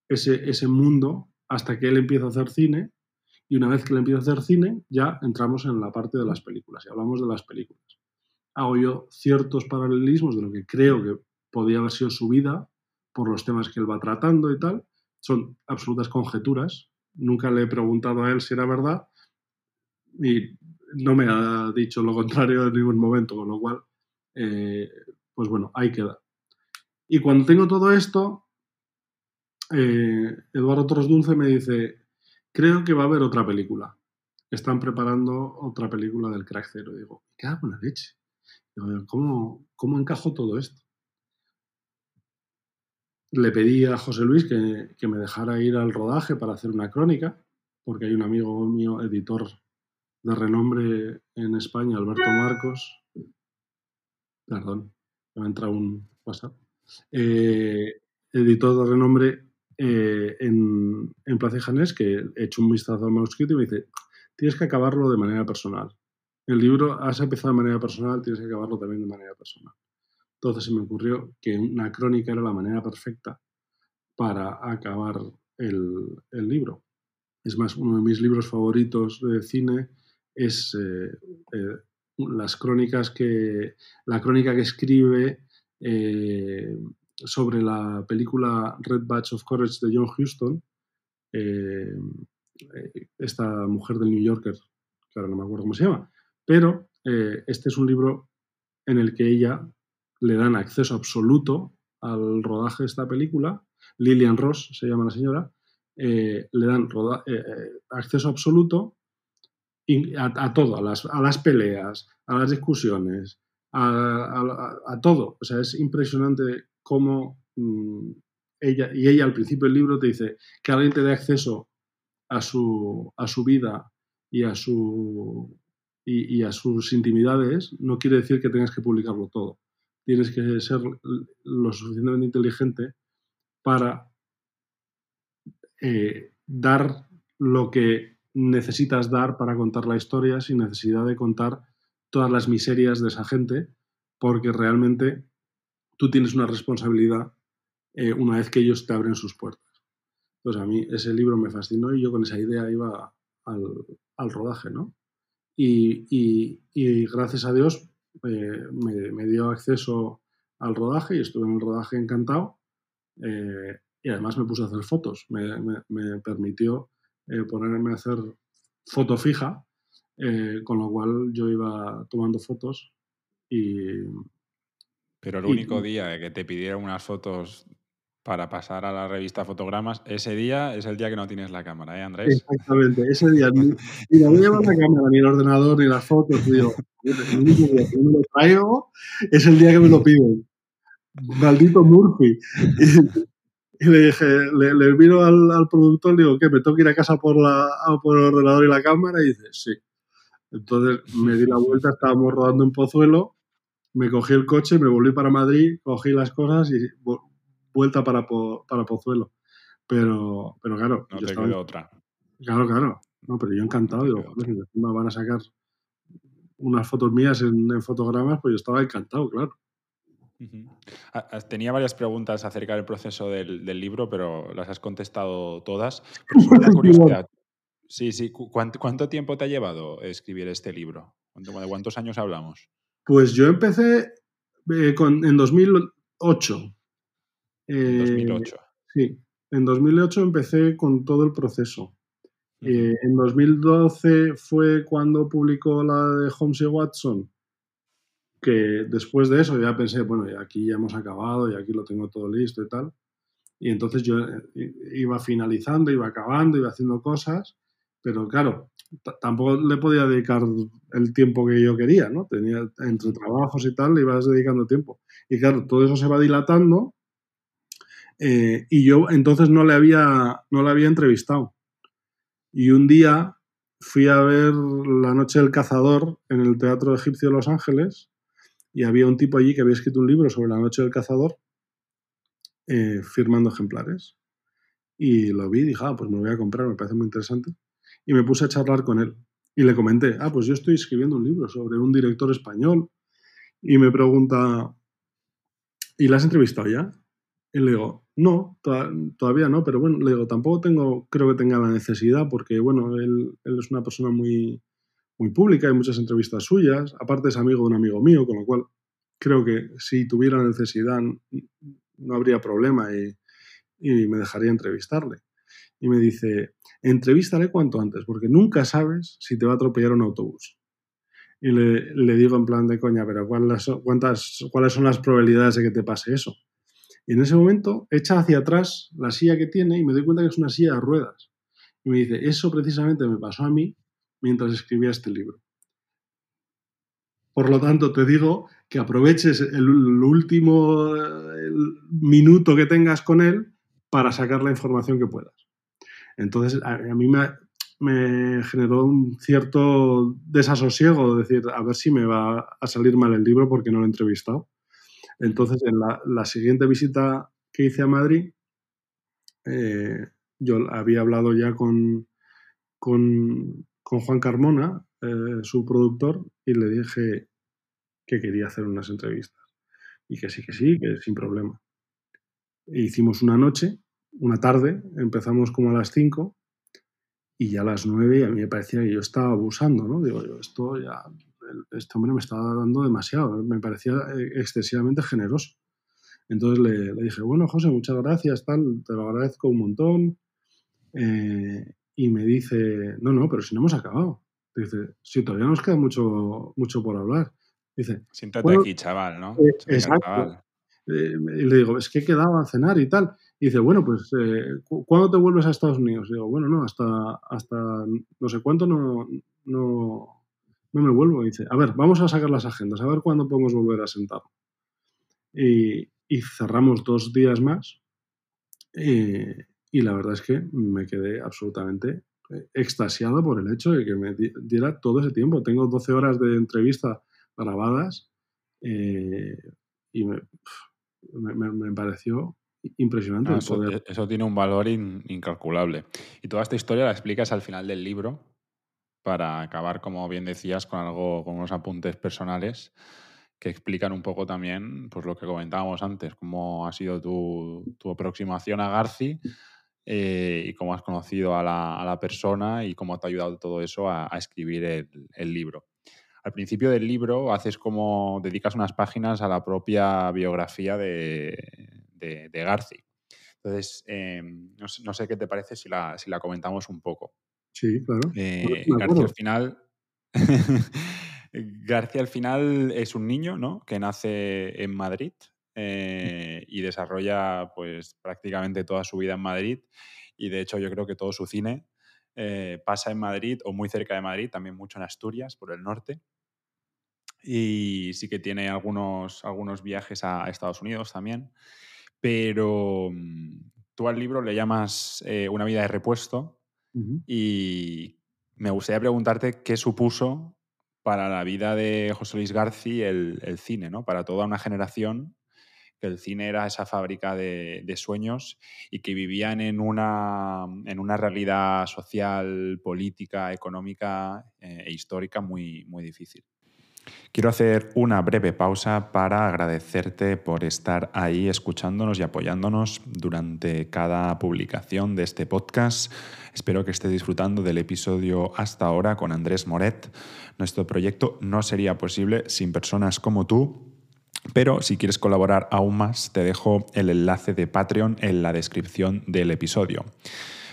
ese, ese mundo hasta que él empieza a hacer cine y una vez que él empieza a hacer cine ya entramos en la parte de las películas y hablamos de las películas. Hago yo ciertos paralelismos de lo que creo que podía haber sido su vida por los temas que él va tratando y tal. Son absolutas conjeturas. Nunca le he preguntado a él si era verdad y no me ha dicho lo contrario en ningún momento, con lo cual, eh, pues bueno, ahí queda. Y cuando tengo todo esto, eh, Eduardo Torres Dulce me dice, creo que va a haber otra película. Están preparando otra película del Crack Zero. digo, ¿qué hago la leche? ¿cómo, ¿cómo encajo todo esto? Le pedí a José Luis que, que me dejara ir al rodaje para hacer una crónica, porque hay un amigo mío, editor de renombre en España, Alberto Marcos. Perdón, me ha entrado un WhatsApp. Eh, editor de renombre eh, en, en Plaza Janés, que he hecho un vistazo al manuscrito y me dice, tienes que acabarlo de manera personal. El libro has empezado de manera personal, tienes que acabarlo también de manera personal. Entonces se me ocurrió que una crónica era la manera perfecta para acabar el, libro. Es más, uno de mis libros favoritos de cine es eh, eh, las crónicas que, la crónica que escribe eh, sobre la película Red Batch of Courage de John Huston, esta mujer del New Yorker, claro, no me acuerdo cómo se llama, pero este es un libro en el que ella le dan acceso absoluto al rodaje de esta película, Lillian Ross se llama la señora, le dan acceso absoluto a, todo, a las, a las, peleas, a las discusiones, a, todo. O sea, es impresionante cómo mm, ella, y ella al principio del libro te dice que alguien te dé acceso a su, a su vida y a, su, y, a sus intimidades, no quiere decir que tengas que publicarlo todo. Tienes que ser lo suficientemente inteligente para eh, dar lo que necesitas dar para contar la historia sin necesidad de contar todas las miserias de esa gente, porque realmente tú tienes una responsabilidad eh, una vez que ellos te abren sus puertas. Pues a mí ese libro me fascinó y yo con esa idea iba al, rodaje, ¿no? Y, gracias a Dios eh, me, dio acceso al rodaje y estuve en el rodaje encantado. Eh, y además me puse a hacer fotos. me permitió eh, ponerme a hacer foto fija, eh, con lo cual yo iba tomando fotos y... Pero el único día que te pidieron unas fotos para pasar a la revista Fotogramas, ese día es el día que no tienes la cámara, ¿eh, Andrés? Exactamente, ese día. Ni, no llevar la cámara, ni el ordenador, ni las fotos. Digo, el único día que me lo traigo es el día que me lo piden. Maldito Murphy. Y le dije, le, le vino al, al, productor, le digo, ¿qué? ¿Me tengo que ir a casa por, la, por el ordenador y la cámara? Y dice, sí. Entonces me di la vuelta, estábamos rodando en Pozuelo, me cogí el coche, me volví para Madrid, cogí las cosas y vuelta para, para Pozuelo. Pero, pero claro. No te estaba... otra. Claro, claro. No, pero yo encantado, digo, me van a sacar unas fotos mías en, en fotogramas, pues yo estaba encantado, claro. Tenía varias preguntas acerca del proceso del, libro, pero las has contestado todas. Sí, sí. ¿Cuánto, tiempo te ha llevado escribir este libro? ¿De cuántos años hablamos? Pues yo empecé eh, en 2008. En 2008. Eh, sí, en 2008 empecé con todo el proceso. Eh, en 2012 fue cuando publicó la de Holmes y Watson que después de eso ya pensé, bueno, aquí ya hemos acabado y aquí lo tengo todo listo y tal. Y entonces yo eh, iba finalizando, iba acabando, iba haciendo cosas, pero claro, tampoco le podía dedicar el tiempo que yo quería, ¿no? Tenía entre trabajos y tal, le ibas dedicando tiempo. Y claro, todo eso se va dilatando eh, y yo entonces no le, había, no le había entrevistado. Y un día fui a ver La Noche del Cazador en el Teatro Egipcio de Los Ángeles y había un tipo allí que había escrito un libro sobre la noche del cazador eh, firmando ejemplares. Y lo vi y dije, ah, pues me lo voy a comprar, me parece muy interesante. Y me puse a charlar con él. Y le comenté, ah, pues yo estoy escribiendo un libro sobre un director español. Y me pregunta, ¿y la has entrevistado ya? Y le digo, no, todavía no, pero bueno, le digo, tampoco tengo, creo que tenga la necesidad porque, bueno, él, es una persona muy, muy pública, hay muchas entrevistas suyas, aparte es amigo de un amigo mío, con lo cual creo que si tuviera necesidad no habría problema y, me dejaría entrevistarle. Y me dice, entrevístale cuanto antes, porque nunca sabes si te va a atropellar un autobús. Y le, digo en plan de coña, pero ¿cuáles, cuántas, ¿cuáles son las probabilidades de que te pase eso? Y en ese momento echa hacia atrás la silla que tiene y me doy cuenta que es una silla de ruedas. Y me dice, eso precisamente me pasó a mí mientras escribía este libro. Por lo tanto, te digo que aproveches el, último minuto que tengas con él para sacar la información que puedas. Entonces, a, mí me, me, generó un cierto desasosiego, decir, a ver si me va a salir mal el libro porque no lo he entrevistado. Entonces, en la, siguiente visita que hice a Madrid, eh, yo había hablado ya con, con, Juan Carmona, eh, su productor, y le dije que quería hacer unas entrevistas. Y que sí, que sí, que sin problema. E hicimos una noche, una tarde, empezamos como a las 5 y ya a las 9 a mí me parecía que yo estaba abusando, ¿no? Digo yo, esto ya este hombre me estaba dando demasiado, me parecía eh, excesivamente generoso. Entonces le, dije, bueno, José, muchas gracias, tal, te lo agradezco un montón. Eh, y me dice, no, no, pero si no hemos acabado. Dice, si todavía nos queda mucho, mucho por hablar. Dice, siéntate aquí, chaval, ¿no? Eh, exacto. y le digo, es que he quedado a cenar y tal. Y dice, bueno, pues, ¿cuándo te vuelves a Estados Unidos? Y digo, bueno, no, hasta, hasta no sé cuánto no, no, no me vuelvo. Y dice, a ver, vamos a sacar las agendas, a ver cuándo podemos volver a sentar. Y, cerramos dos días más. Y, la verdad es que me quedé absolutamente eh, extasiado por el hecho de que me diera todo ese tiempo. Tengo 12 horas de entrevista grabadas eh, y me, me, pareció impresionante. E, eso, tiene un valor incalculable. Y toda esta historia la explicas al final del libro, para acabar, como bien decías, con algo, con unos apuntes personales que explican un poco también pues, lo que comentábamos antes, cómo ha sido tu, aproximación a Garci eh, y cómo has conocido a la, persona y cómo te ha ayudado todo eso a, escribir el, libro. Al principio del libro haces como, dedicas unas páginas a la propia biografía de, de, Garci. Entonces, em, no, sé, qué te parece si la, si la comentamos un poco. Sí, claro. Eh, García al final. García al final es un niño, ¿no? Que nace en Madrid eh, y desarrolla pues prácticamente toda su vida en Madrid. Y de hecho yo creo que todo su cine eh, pasa en Madrid o muy cerca de Madrid, también mucho en Asturias, por el norte. Y sí que tiene algunos, algunos viajes a Estados Unidos también. Pero mm, tú al libro le llamas Una vida de repuesto y me gustaría preguntarte qué supuso para la vida de José Luis García el, cine, ¿no? Para toda una generación que el cine era esa fábrica de, sueños y que vivían en una, en una realidad social, política, económica eh, e histórica muy, muy difícil. Quiero hacer una breve pausa para agradecerte por estar ahí escuchándonos y apoyándonos durante cada publicación de este podcast. Espero que estés disfrutando del episodio hasta ahora con Andrés Moret. Nuestro proyecto no sería posible sin personas como tú pero si quieres colaborar aún más, te dejo el enlace de Patreon en la descripción del episodio.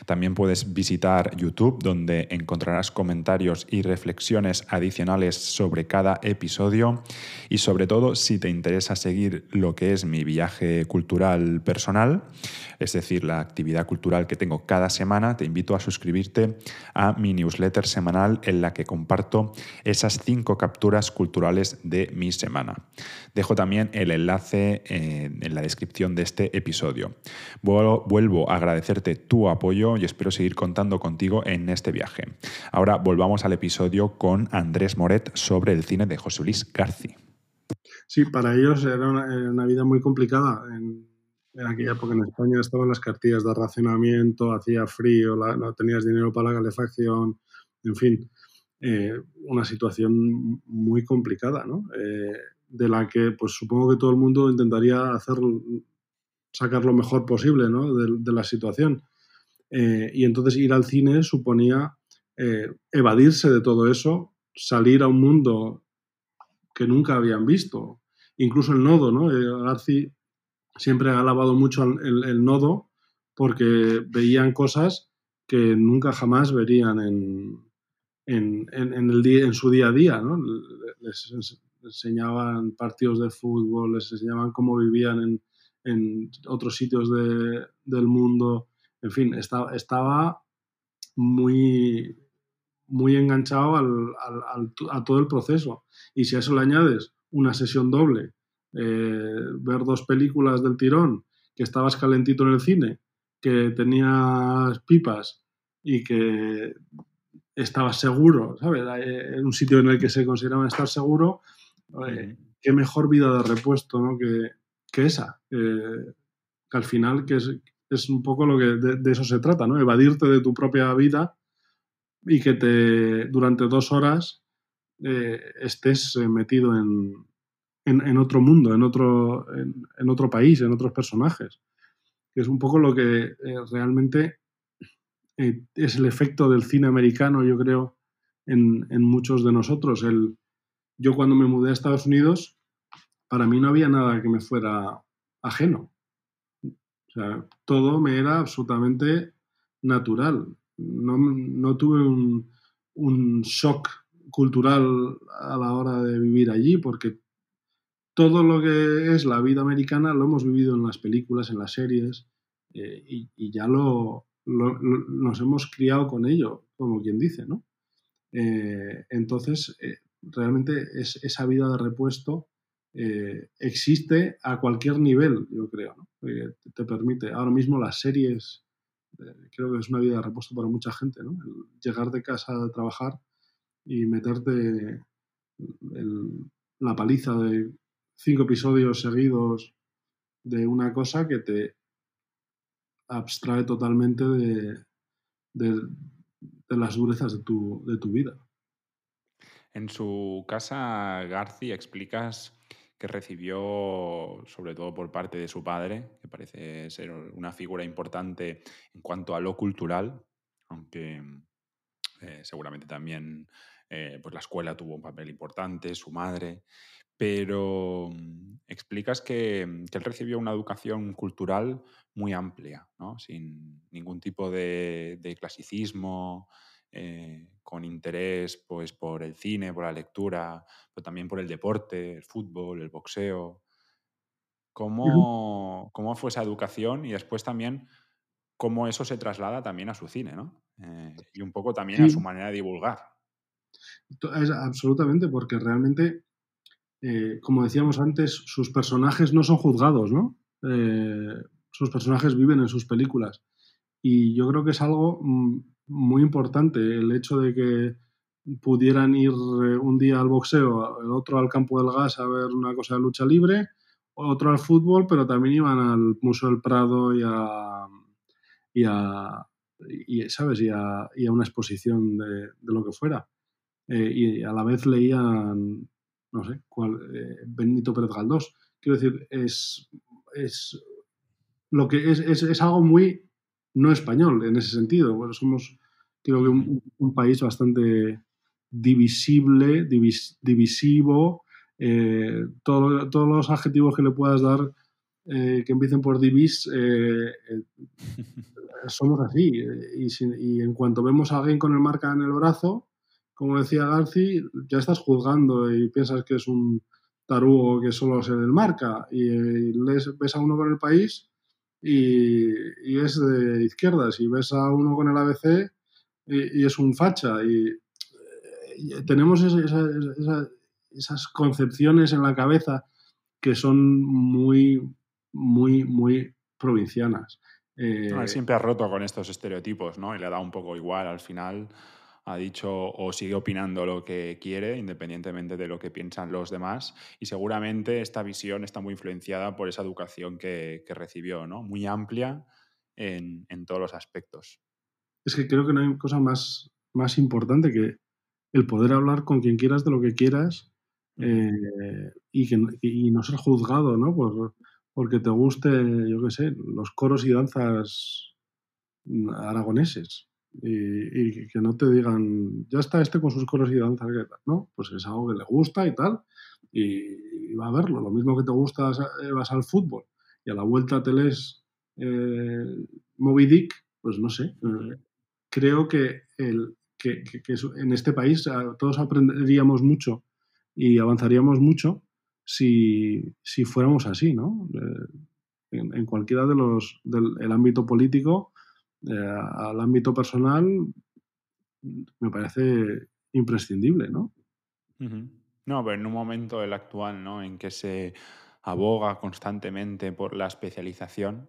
También puedes visitar YouTube, donde encontrarás comentarios y reflexiones adicionales sobre cada episodio. Y sobre todo, si te interesa seguir lo que es mi viaje cultural personal, es decir, la actividad cultural que tengo cada semana, te invito a suscribirte a mi newsletter semanal en la que comparto esas cinco capturas culturales de mi semana. Dejo también el enlace en la descripción de este episodio. Vuelvo a agradecerte tu apoyo y espero seguir contando contigo en este viaje. Ahora volvamos al episodio con Andrés Moret sobre el cine de José Luis García. Sí, para ellos era una, vida muy complicada. En, aquella época en España estaban las cartillas de racionamiento, hacía frío, no tenías dinero para la calefacción, en fin. eh, una situación muy complicada. Eh, de la que pues supongo que todo el mundo intentaría hacer, sacar lo mejor posible de, la situación. Eh, y entonces ir al cine suponía evadirse de todo eso, salir a un mundo que nunca habían visto. Incluso el nodo, ¿no? Garci siempre ha alabado mucho el nodo porque veían cosas que nunca jamás verían en, en, en, el día, en su día a día, ¿no? Les, enseñaban partidos de fútbol, les enseñaban cómo vivían en, en otros sitios de, del mundo, en fin, estaba, estaba muy, muy enganchado al, al, a todo el proceso. Y si a eso le añades una sesión doble, eh, ver dos películas del tirón, que estabas calentito en el cine, que tenías pipas y que estaba seguro, ¿sabes? En un sitio en el que se consideraba estar seguro, eh, qué mejor vida de repuesto ¿no? que, que esa. que al final que es, es, un poco lo que de, eso se trata, ¿no? Evadirte de tu propia vida y que te durante dos horas eh, estés eh, metido en, en, en, otro mundo, en otro, en, otro país, en otros personajes. Es un poco lo que realmente eh, es el efecto del cine americano, yo creo, en, muchos de nosotros. El, yo cuando me mudé a Estados Unidos, para mí no había nada que me fuera ajeno. O sea, todo me era absolutamente natural. No, tuve un, un, shock cultural a la hora de vivir allí, porque todo lo que es la vida americana lo hemos vivido en las películas, en las series, eh, y, ya lo, nos hemos criado con ello, como quien dice, ¿no? Eh, entonces, eh, realmente es, esa vida de repuesto eh, existe a cualquier nivel, yo creo, ¿no? te, permite, ahora mismo las series, creo que es una vida de repuesto para mucha gente, ¿no? llegar de casa a trabajar y meterte la paliza de cinco episodios seguidos de una cosa que te abstrae totalmente de, las durezas de tu, de tu vida. En su casa, Garci, explicas que recibió, sobre todo por parte de su padre, que parece ser una figura importante en cuanto a lo cultural, aunque eh, seguramente también eh, pues la escuela tuvo un papel importante, su madre, pero mm, explicas que, que, él recibió una educación cultural muy amplia, ¿no? sin ningún tipo de, de clasicismo, eh, con interés pues, por el cine, por la lectura, pero también por el deporte, el fútbol, el boxeo. ¿Cómo, cómo fue esa educación y después también cómo eso se traslada también a su cine, ¿no? Eh, y un poco también a su manera de divulgar. Es, absolutamente, porque realmente eh, como decíamos antes, sus personajes no son juzgados, ¿no? Eh, sus personajes viven en sus películas. Y yo creo que es algo mm, muy importante el hecho de que pudieran ir eh, un día al boxeo, el otro al campo del gas a ver una cosa de lucha libre, otro al fútbol, pero también iban al Museo del Prado y a, y a ¿sabes? Y a, una exposición de, lo que fuera. y a la vez leían no sé, cuál, eh, Benito Pérez Galdós. Quiero decir, es, es lo que es, es, algo muy no español en ese sentido. Bueno, somos, creo que, un, país bastante divisible, divisivo. Eh, todos los adjetivos que le puedas dar eh, que empiecen por divis, somos así. Y, y, en cuanto vemos a alguien con el marca en el brazo, como decía Garci, ya estás juzgando y piensas que es un tarugo que solo se el marca y ves a uno con el país y, es de izquierdas y ves a uno con el ABC y, es un facha y, tenemos esas concepciones en la cabeza que son muy, muy, muy provincianas. Eh, siempre ha roto con estos estereotipos, ¿no? Y le da un poco igual al final ha dicho o sigue opinando lo que quiere, independientemente de lo que piensan los demás. Y seguramente esta visión está muy influenciada por esa educación que, recibió, ¿no? Muy amplia en, todos los aspectos. Es que creo que no hay cosa más, más importante que el poder hablar con quien quieras de lo que quieras eh, y, que, y no ser juzgado, ¿no? Por, porque te guste, yo qué sé, los coros y danzas aragoneses. Y, que no te digan, ya está este con sus coros y danzas, ¿no? Pues es algo que le gusta y tal, y, va a verlo. Lo mismo que te gusta, eh, vas al fútbol y a la vuelta te lees eh, Moby Dick, pues no sé. Eh, creo que, el, en este país todos aprenderíamos mucho y avanzaríamos mucho si, fuéramos así, ¿no? en, cualquiera de los del ámbito político eh, al ámbito personal me parece imprescindible, ¿no? No, pero en un momento el actual, ¿no? En que se aboga constantemente por la especialización,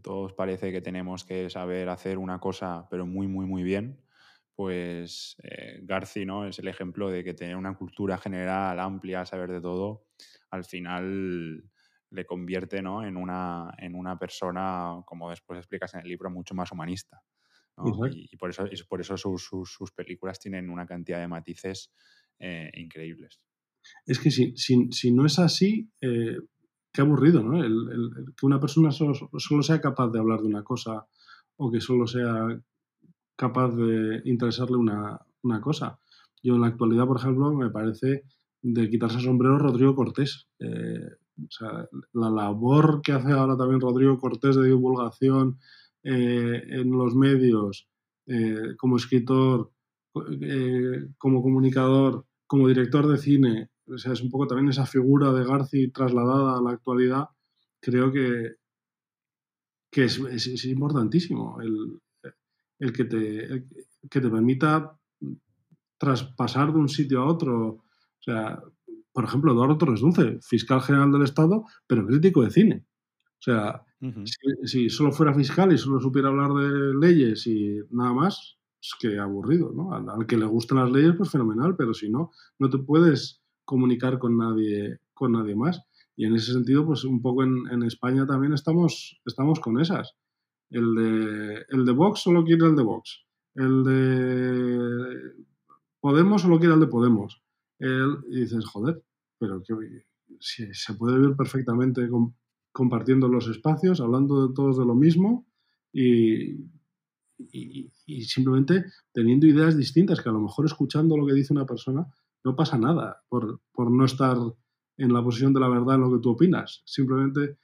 todos parece que tenemos que saber hacer una cosa, pero muy, muy, muy bien, pues eh, Garci, ¿no? Es el ejemplo de que tener una cultura general amplia, saber de todo, al final le convierte ¿no? en, una, en una persona, como después explicas en el libro, mucho más humanista. Y, por eso, por eso sus, películas tienen una cantidad de matices eh, increíbles. Es que si, si, no es así, eh, qué aburrido, ¿no? que una persona solo, sea capaz de hablar de una cosa o que solo sea capaz de interesarle una, cosa. Yo en la actualidad, por ejemplo, me parece de quitarse el sombrero Rodrigo Cortés. Eh, la labor que hace ahora también Rodrigo Cortés de divulgación eh, en los medios, eh, como escritor, como comunicador, como director de cine, o sea, es un poco también esa figura de Garci trasladada a la actualidad, creo que, que es, importantísimo el, que te, que te permita traspasar de un sitio a otro o sea, por ejemplo, Eduardo Torres Dulce, fiscal general del Estado, pero crítico de cine. O sea, si, solo fuera fiscal y solo supiera hablar de leyes y nada más, es que aburrido, ¿no? Al, que le gustan las leyes, pues fenomenal, pero si no, no te puedes comunicar con nadie, con nadie más. Y en ese sentido, pues un poco en, España también estamos, estamos con esas. El de, el de Vox solo quiere el de Vox. El de Podemos solo quiere el de Podemos él y dices, joder, pero que si se puede vivir perfectamente compartiendo los espacios, hablando de todos de lo mismo y, y, simplemente teniendo ideas distintas, que a lo mejor escuchando lo que dice una persona no pasa nada por, por no estar en la posición de la verdad en lo que tú opinas. Simplemente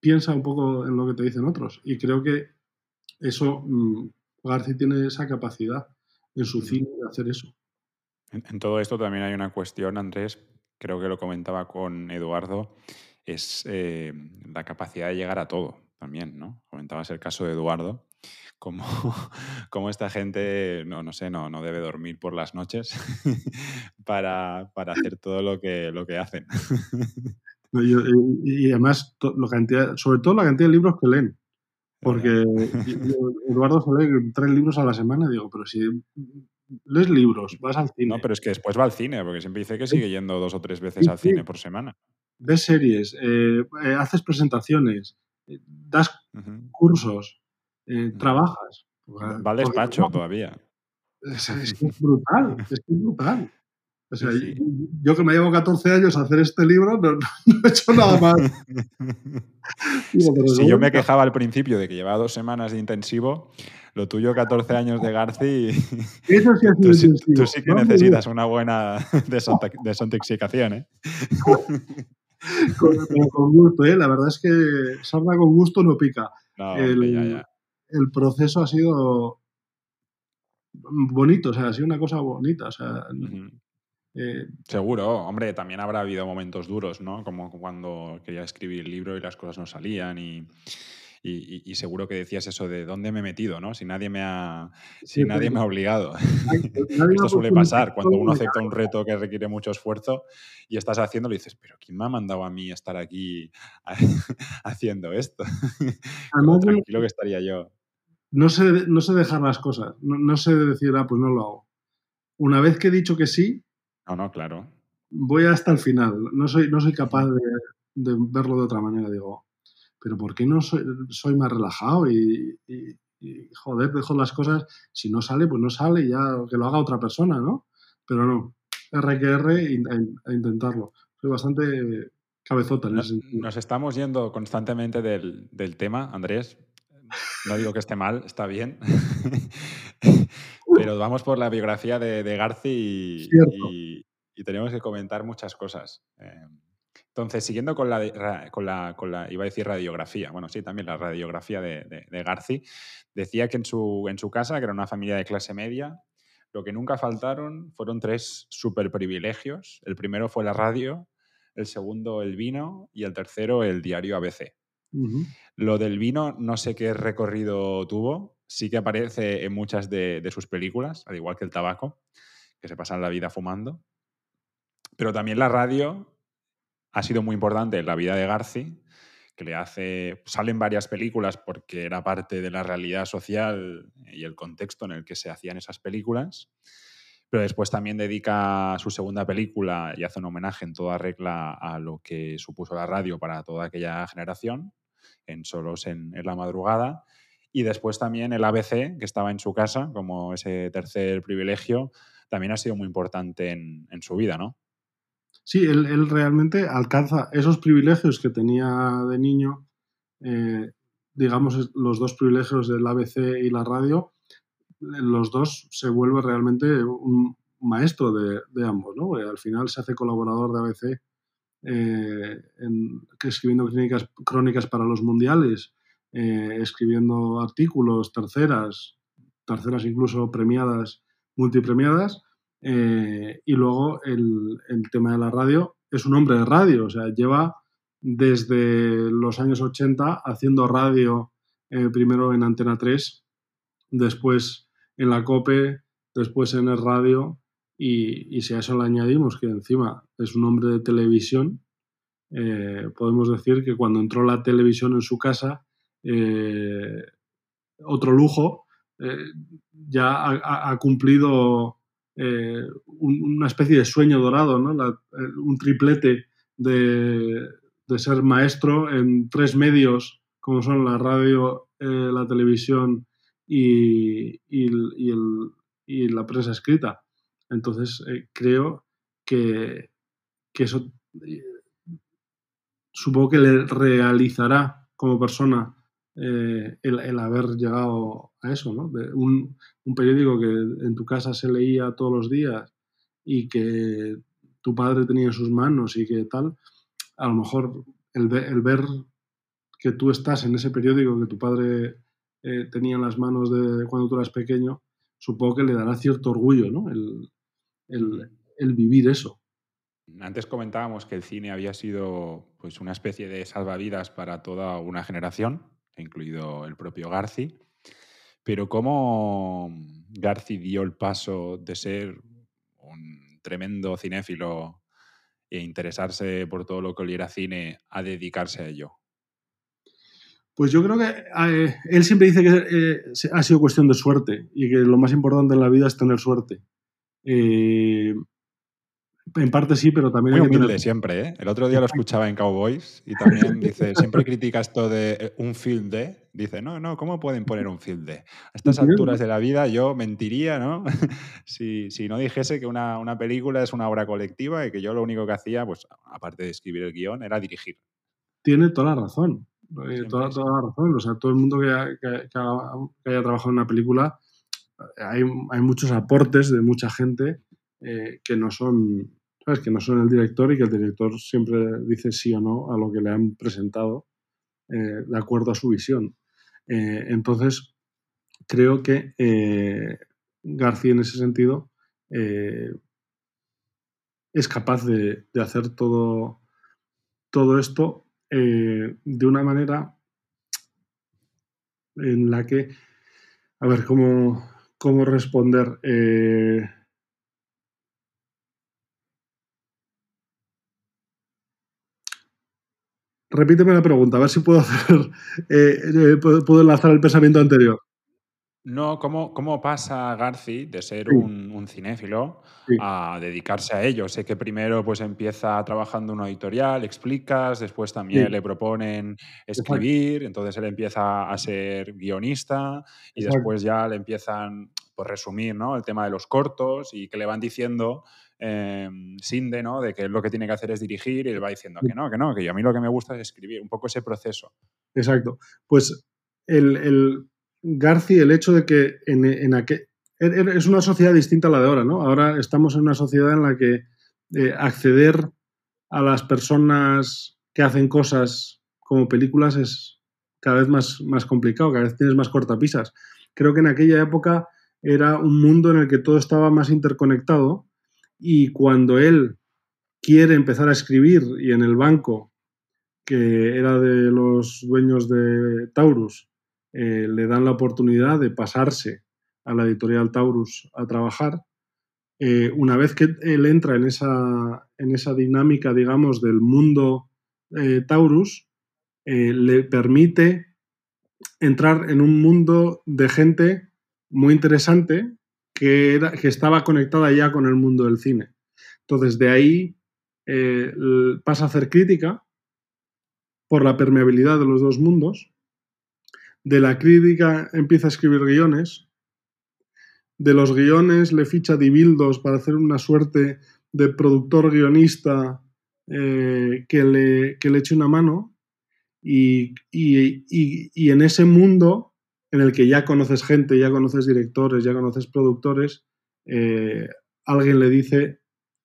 piensa un poco en lo que te dicen otros. Y creo que eso, mm, García tiene esa capacidad en su cine de hacer eso. En, todo esto también hay una cuestión, Andrés, creo que lo comentaba con Eduardo, es eh, la capacidad de llegar a todo también, ¿no? Comentabas el caso de Eduardo, como, como esta gente, no, no sé, no, no debe dormir por las noches para, hacer todo lo que, lo que hacen. y, además, lo cantidad, sobre todo la cantidad de libros que leen. Porque Eduardo se lee tres libros a la semana, digo, pero si lees libros, vas al cine. No, pero es que después va al cine, porque siempre dice que sigue yendo dos o tres veces al cine por semana. Ves series, eh, eh, haces presentaciones, eh, das cursos, trabajas. Va al despacho todavía. Es, brutal, es brutal. O sea, yo que me llevo 14 años a hacer este libro, no, he hecho nada más. si yo me quejaba al principio de que llevaba dos semanas de intensivo, lo tuyo 14 años de Garci. Eso sí ha sido tú, sí que necesitas una buena desintoxicación, ¿eh? con, gusto, ¿eh? La verdad es que sarna con gusto no pica. el, el proceso ha sido bonito, o sea, ha sido una cosa bonita. O sea, eh, Seguro, hombre, también habrá habido momentos duros, ¿no? Como cuando quería escribir el libro y las cosas no salían y, y, seguro que decías eso de dónde me he metido, ¿no? Si nadie me ha, si nadie me ha obligado. Esto suele pasar cuando uno acepta un reto que requiere mucho esfuerzo y estás haciéndolo y dices, pero ¿quién me ha mandado a mí estar aquí haciendo esto? tranquilo que estaría yo. No sé, no sé dejar las cosas, no, no sé decir, ah, pues no lo hago. Una vez que he dicho que sí, no, no, claro. Voy hasta el final. No soy, no soy capaz de, verlo de otra manera. Digo, pero ¿por qué no soy, soy más relajado y, y, joder, dejo las cosas, si no sale, pues no sale, ya que lo haga otra persona, ¿no? Pero no, R que R a, intentarlo. Soy bastante cabezota en nos, ese sentido. Nos estamos yendo constantemente del, del tema, Andrés. No digo que esté mal, está bien. Pero vamos por la biografía de, de Garci y, y, y, tenemos que comentar muchas cosas. Eh, entonces, siguiendo con la, con, la, con la, iba a decir radiografía, bueno, sí, también la radiografía de, de, de Garci, decía que en su, en su casa, que era una familia de clase media, lo que nunca faltaron fueron tres super privilegios. El primero fue la radio, el segundo el vino y el tercero el diario ABC. Lo del vino no sé qué recorrido tuvo, sí que aparece en muchas de, de, sus películas, al igual que el tabaco, que se pasan la vida fumando. Pero también la radio ha sido muy importante en la vida de Garci, que le hace. Salen varias películas porque era parte de la realidad social y el contexto en el que se hacían esas películas. Pero después también dedica su segunda película y hace un homenaje en toda regla a lo que supuso la radio para toda aquella generación, en Solos en, en la madrugada. Y después también el ABC, que estaba en su casa, como ese tercer privilegio, también ha sido muy importante en, en su vida, ¿no? Sí, él, él, realmente alcanza esos privilegios que tenía de niño, eh, digamos, los dos privilegios del ABC y la radio, los dos se vuelve realmente un maestro de, de ambos, ¿no? Al final se hace colaborador de ABC eh, en, escribiendo crónicas, para los mundiales, eh, escribiendo artículos, terceras, terceras incluso premiadas, multipremiadas, eh, y luego el, el, tema de la radio, es un hombre de radio, o sea, lleva desde los años 80 haciendo radio, primero en Antena 3, después en la COPE, después en el radio, y, si a eso le añadimos que encima es un hombre de televisión, eh, podemos decir que cuando entró la televisión en su casa, eh, otro lujo, eh, ya ha, cumplido un, una especie de sueño dorado, ¿no? Un triplete de, de, ser maestro en tres medios, como son la radio, la televisión y, y, la prensa escrita. Entonces, eh, creo que, que eso supongo que le realizará como persona eh, el, haber llegado a eso, ¿no? De un, periódico que en tu casa se leía todos los días y que tu padre tenía en sus manos y que tal, a lo mejor el, ver que tú estás en ese periódico que tu padre eh, tenía en las manos de cuando tú eras pequeño, supongo que le dará cierto orgullo, ¿no? El, el, el vivir eso. Antes comentábamos que el cine había sido pues, una especie de salvavidas para toda una generación, incluido el propio Garci. Pero ¿cómo Garci dio el paso de ser un tremendo cinéfilo e interesarse por todo lo que oliera cine a dedicarse a ello? Pues yo creo que eh, él siempre dice que eh, ha sido cuestión de suerte y que lo más importante en la vida es tener suerte. Eh, en parte sí, pero también... Muy humilde tener... siempre, ¿eh? El otro día lo escuchaba en Cowboys y también dice, siempre critica esto de eh, un film de... Dice, no, no, ¿cómo pueden poner un film de? A estas alturas de la vida yo mentiría, ¿no? si, si, no dijese que una, una, película es una obra colectiva y que yo lo único que hacía, pues aparte de escribir el guion, era dirigir. Tiene toda la razón. Eh, toda, toda, la razón. O sea, todo el mundo que, que, que, haya trabajado en una película, hay, muchos aportes de mucha gente eh, que no son que no son el director y que el director siempre dice sí o no a lo que le han presentado eh, de acuerdo a su visión. Eh, entonces, creo que García en ese sentido es capaz de, hacer todo, todo esto de una manera en la que, a ver, ¿cómo, cómo responder? Eh, Repíteme la pregunta, a ver si puedo hacer, eh, puedo, puedo, enlazar el pensamiento anterior. No, ¿cómo, cómo pasa Garci de ser Sí, un, un cinéfilo sí, a dedicarse a ello? Sé que primero pues empieza trabajando en una editorial, explicas, después también sí, le proponen exacto, escribir, entonces él empieza a ser guionista y exacto. después ya le empiezan, por resumir, ¿no? El tema de los cortos y que le van diciendo eh, Sinde, ¿no? De que lo que tiene que hacer es dirigir y él va diciendo que no, que no, que yo- a mí lo que me gusta es escribir, un poco ese proceso. Exacto. Pues el, el Garci, el hecho de que en, en aquel, es una sociedad distinta a la de ahora, ¿no? Ahora estamos en una sociedad en la que eh, acceder a las personas que hacen cosas como películas es cada vez más, más complicado, cada vez tienes más cortapisas. Creo que en aquella época era un mundo en el que todo estaba más interconectado y cuando él quiere empezar a escribir y en el banco que era de los dueños de Taurus, eh, le dan la oportunidad de pasarse a la editorial Taurus a trabajar. Eh, una vez que él entra en esa, en esa dinámica, digamos, del mundo eh, Taurus, le permite entrar en un mundo de gente muy interesante que, era, que estaba conectada ya con el mundo del cine. Entonces, de ahí pasa a hacer crítica por la permeabilidad de los dos mundos. De la crítica empieza a escribir guiones. De los guiones le ficha Dibildos para hacer una suerte de productor guionista eh, que, le, que, le, eche una mano. Y, y, y, y, en ese mundo en el que ya conoces gente, ya conoces directores, ya conoces productores, eh, alguien le dice,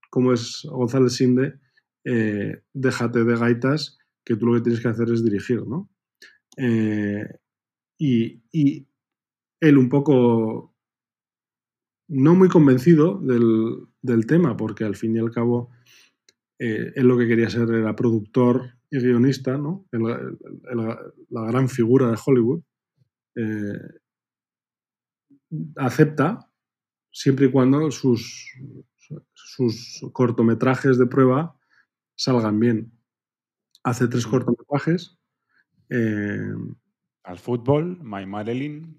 como es González Sinde, eh, déjate de gaitas que tú lo que tienes que hacer es dirigir, ¿no? Y, y, él un poco no muy convencido del, del, tema, porque al fin y al cabo eh, él lo que quería ser era productor y guionista, ¿no? El, el, el, la gran figura de Hollywood. Eh, acepta siempre y cuando sus, sus cortometrajes de prueba salgan bien hace tres cortometrajes. Eh, Al fútbol, My Marilyn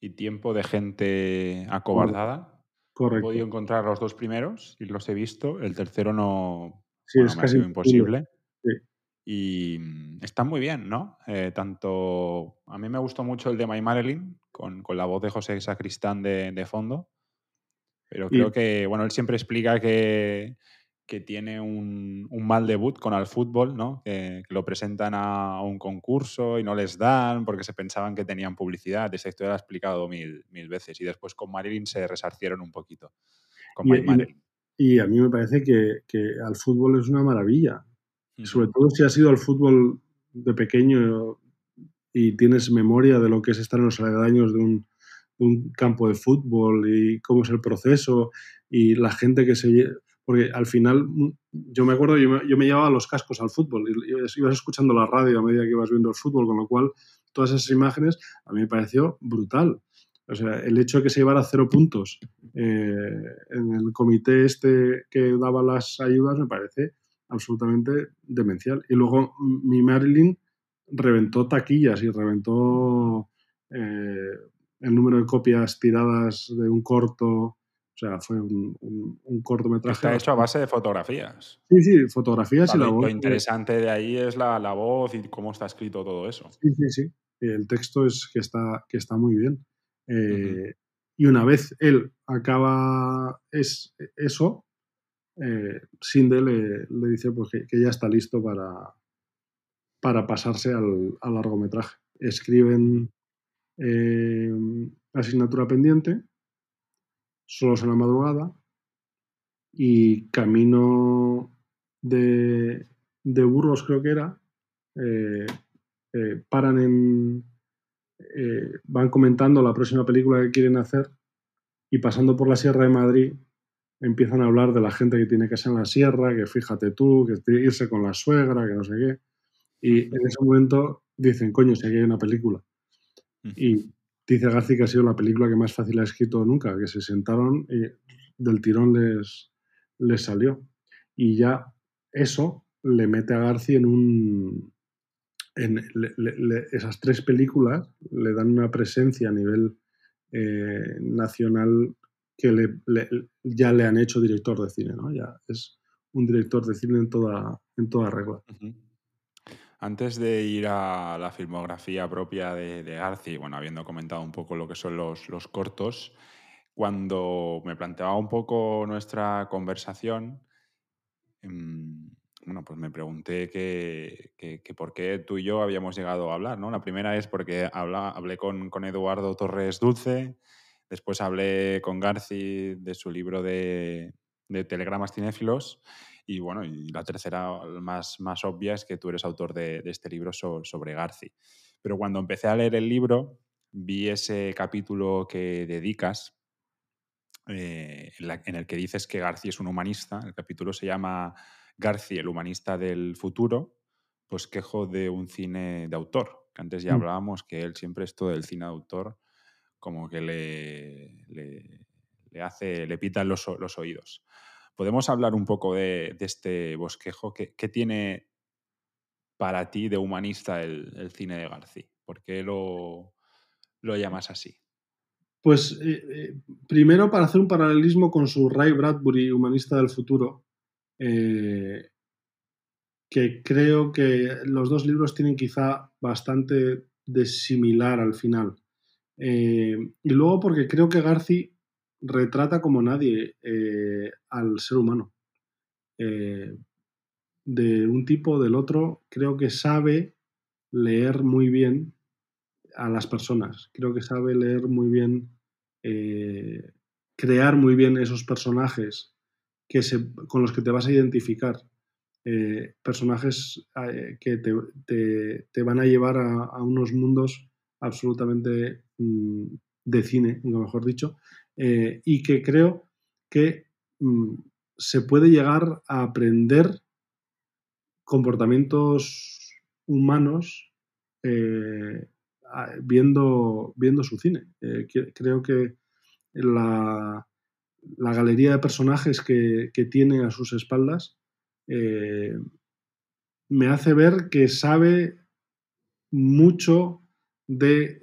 y Tiempo de gente acobardada. Correcto. He podido encontrar los dos primeros y los he visto. El tercero no sí, bueno, es me casi ha sido imposible. Sí. Y mm, están muy bien, ¿no? Eh, tanto. A mí me gustó mucho el de My Marilyn, con, con la voz de José Sacristán de, de fondo. Pero creo Y- que, bueno, él siempre explica que, que tiene un, un mal debut con el fútbol, ¿no? Que, que lo presentan a un concurso y no les dan porque se pensaban que tenían publicidad. Esa historia la ha explicado mil, mil veces. Y después con Marilyn se resarcieron un poquito. Con Y- y. Y a mí me parece que, que al fútbol es una maravilla. Ujú. Sobre todo si has ido al fútbol de pequeño y tienes memoria de lo que es estar en los aledaños de un, de un campo de fútbol y cómo es el proceso y la gente que se... Porque al final, mm, yo me acuerdo, yo me, llevaba los cascos al fútbol y ibas escuchando la radio a medida que ibas viendo el fútbol, con lo cual todas esas imágenes a mí me pareció brutal. O sea, el hecho de que se llevara cero puntos eh, en el comité este que daba las ayudas me parece absolutamente demencial. Y luego mi Marilyn reventó taquillas y reventó eh, el número de copias tiradas de un corto. O sea, fue un, un- un cortometraje. Está hecho a base de fotografías. Sí, sí, fotografías y la voz. lo interesante de ahí es la, la voz y cómo está escrito todo eso. Sí, sí, sí. El texto es que está, que está muy bien. Eh, Y una vez él acaba es, eso, eh, Sinde le, le dice pues, que, que ya está listo para, para pasarse al, al largometraje. Escriben eh, asignatura pendiente, solos en la madrugada, y camino de, de Burgos, creo que era, eh, eh, paran en. eh, van comentando la próxima película que quieren hacer y pasando por la Sierra de Madrid empiezan a hablar de la gente que tiene casa en la sierra, que fíjate tú, que que irse con la suegra, que no sé qué. Y en ese momento dicen, coño, si aquí hay una película. Y dice García que ha sido la película que más fácil ha escrito nunca, que se sentaron y del tirón les, les salió. Y ya eso le mete a García en un... En, esas tres películas le dan una presencia a nivel eh, nacional que ya le han hecho director de cine, ¿no? Ya es un director de cine en toda, en toda regla. Antes de ir a la filmografía propia de, de bueno, habiendo comentado un poco lo que son los, los cortos, cuando me planteaba un poco nuestra conversación, em, bueno, pues me pregunté que, por qué tú y yo habíamos llegado a hablar, ¿no? La primera es porque hablé con, Eduardo Torres Dulce, después hablé con Garci de su libro de, Telegramas Cinéfilos y bueno, y la tercera más, más obvia es que tú eres autor de, este libro sobre Garci. Pero cuando empecé a leer el libro, vi ese capítulo que dedicas eh, en, el que dices que Garci es un humanista. El capítulo se llama García, el humanista del futuro, pues quejo de un cine de autor, que antes ya mm. hablábamos que él siempre esto del cine de autor como que le, le, hace, le pita los, los, oídos. ¿Podemos hablar un poco de, este bosquejo? ¿Qué, ¿Qué, tiene para ti de humanista el, cine de García? ¿Por qué lo, lo llamas así? Pues eh, eh, primero para hacer un paralelismo con su Ray Bradbury, humanista del futuro, eh, que creo que los dos libros tienen quizá bastante de similar al final. Y luego porque creo que Garci retrata como nadie eh, al ser humano. de un tipo o del otro, creo que sabe leer muy bien a las personas. Creo que sabe leer muy bien, crear muy bien esos personajes que se, con los que te vas a identificar. Eh, personajes eh, que te, van a llevar a, unos mundos absolutamente mm, de cine, mejor dicho, eh, y que creo que mm, se puede llegar a aprender comportamientos humanos viendo, viendo su cine. creo que la, la galería de personajes que, tiene a sus espaldas eh, me hace ver que sabe mucho de,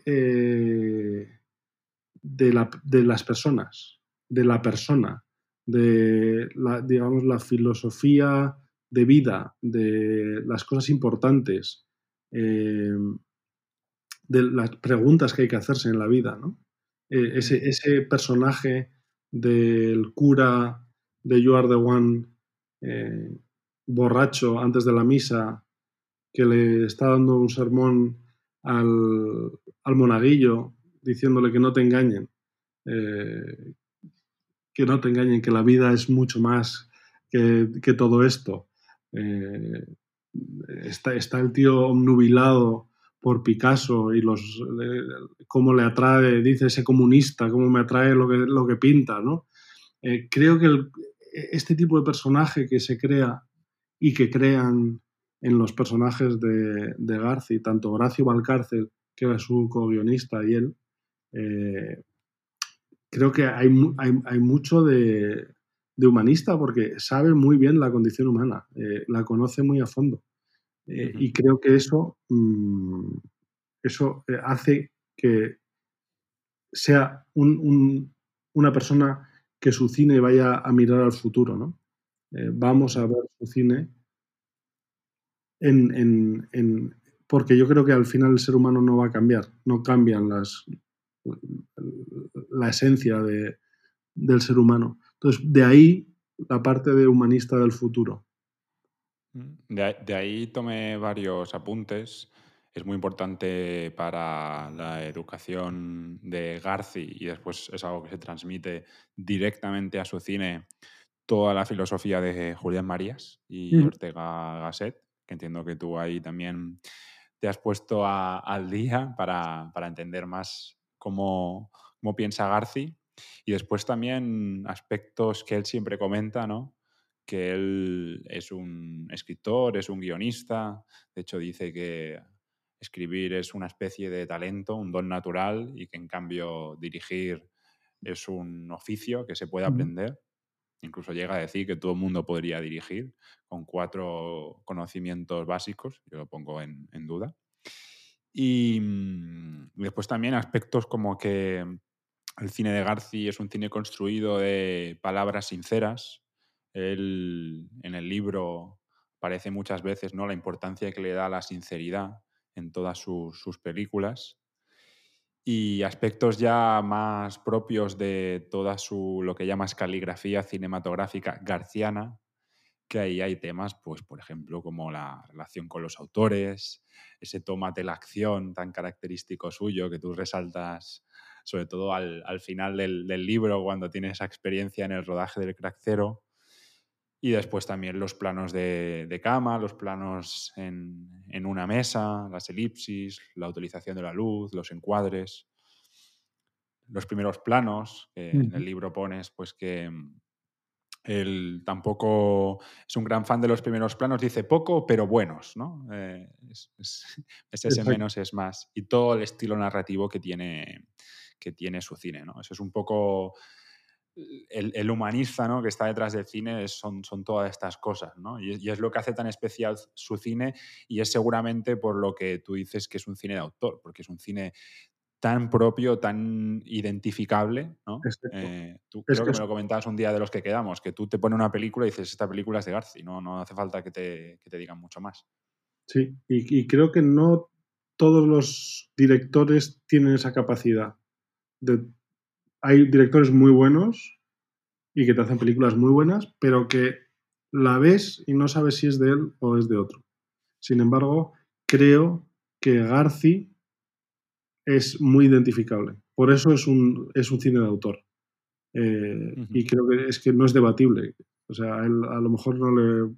eh, de, las personas, de la persona, de la, digamos, la filosofía de vida, de las cosas importantes, eh, de las preguntas que hay que hacerse en la vida. ese, ese, personaje del cura de You Are the One eh, borracho antes de la misa que le está dando un sermón al, monaguillo diciéndole que no te engañen, eh, que no te engañen, que la vida es mucho más que, todo esto. Eh, está, está, el tío omnubilado por Picasso y los cómo le atrae, dice ese comunista, cómo me atrae lo que, lo que pinta, ¿no? Eh, creo que este tipo de personaje que se crea y que crean en los personajes de, de Garci, tanto Horacio Valcárcel, que era su co-guionista, y él, eh, creo que hay, hay, mucho de, de, humanista porque sabe muy bien la condición humana, eh, la conoce muy a fondo. Eh, y creo que eso, mm, eso hace que sea una persona que su cine vaya a mirar al futuro, ¿no? Vamos a ver su cine en, porque yo creo que al final el ser humano no va a cambiar, no cambian las, la esencia del ser humano. Entonces, de ahí la parte de humanista del futuro. De, ahí tomé varios apuntes. Es muy importante para la educación de Garci y después es algo que se transmite directamente a su cine toda la filosofía de Julián Marías y Ortega Gasset, que entiendo que tú ahí también te has puesto al día para, entender más cómo, cómo piensa Garci. Y después también aspectos que él siempre comenta, ¿no? que él es un escritor, es un guionista, de hecho dice que escribir es una especie de talento, un don natural y que en cambio dirigir es un oficio que se puede aprender. Incluso llega a decir que todo el mundo podría dirigir con cuatro conocimientos básicos, yo lo pongo en, duda. Y mm, después también aspectos como que el cine de Garci es un cine construido de palabras sinceras. Él en el libro parece muchas veces ¿no? la importancia que le da la sinceridad en todas sus, sus películas y aspectos ya más propios de toda su lo que llamas caligrafía cinematográfica garciana, que ahí hay temas, pues, por ejemplo, como la relación con los autores, ese tómate la acción tan característico suyo que tú resaltas, sobre todo al, al final del, del, libro, cuando tienes esa experiencia en el rodaje del Crack Cero. Y después también los planos de, de cama, los planos en, en, una mesa, las elipsis, la utilización de la luz, los encuadres, los primeros planos, que en el libro pones pues que él tampoco es un gran fan de los primeros planos, dice poco, pero buenos, ¿no? Eh, es, es, es, ese menos es más. Y todo el estilo narrativo que tiene, que tiene su cine, ¿no? Eso es un poco el, el humanista ¿no? que está detrás del cine son, son, todas estas cosas, ¿no? Y, y, es lo que hace tan especial su cine y es seguramente por lo que tú dices que es un cine de autor, porque es un cine tan propio, tan identificable, ¿no? Eh, tú creo que, que me lo comentabas un día de los que quedamos, que tú te pones una película y dices, esta película es de Garci, no, no hace falta que te, que te digan mucho más. Sí, y, y, creo que no todos los directores tienen esa capacidad. De, hay directores muy buenos y que te hacen películas muy buenas, pero que la ves y no sabes si es de él o es de otro. Sin embargo, creo que Garci es muy identificable. Por eso es un, es un cine de autor. Eh, uh -huh. Y creo que es que no es debatible. O sea, a él a lo mejor no le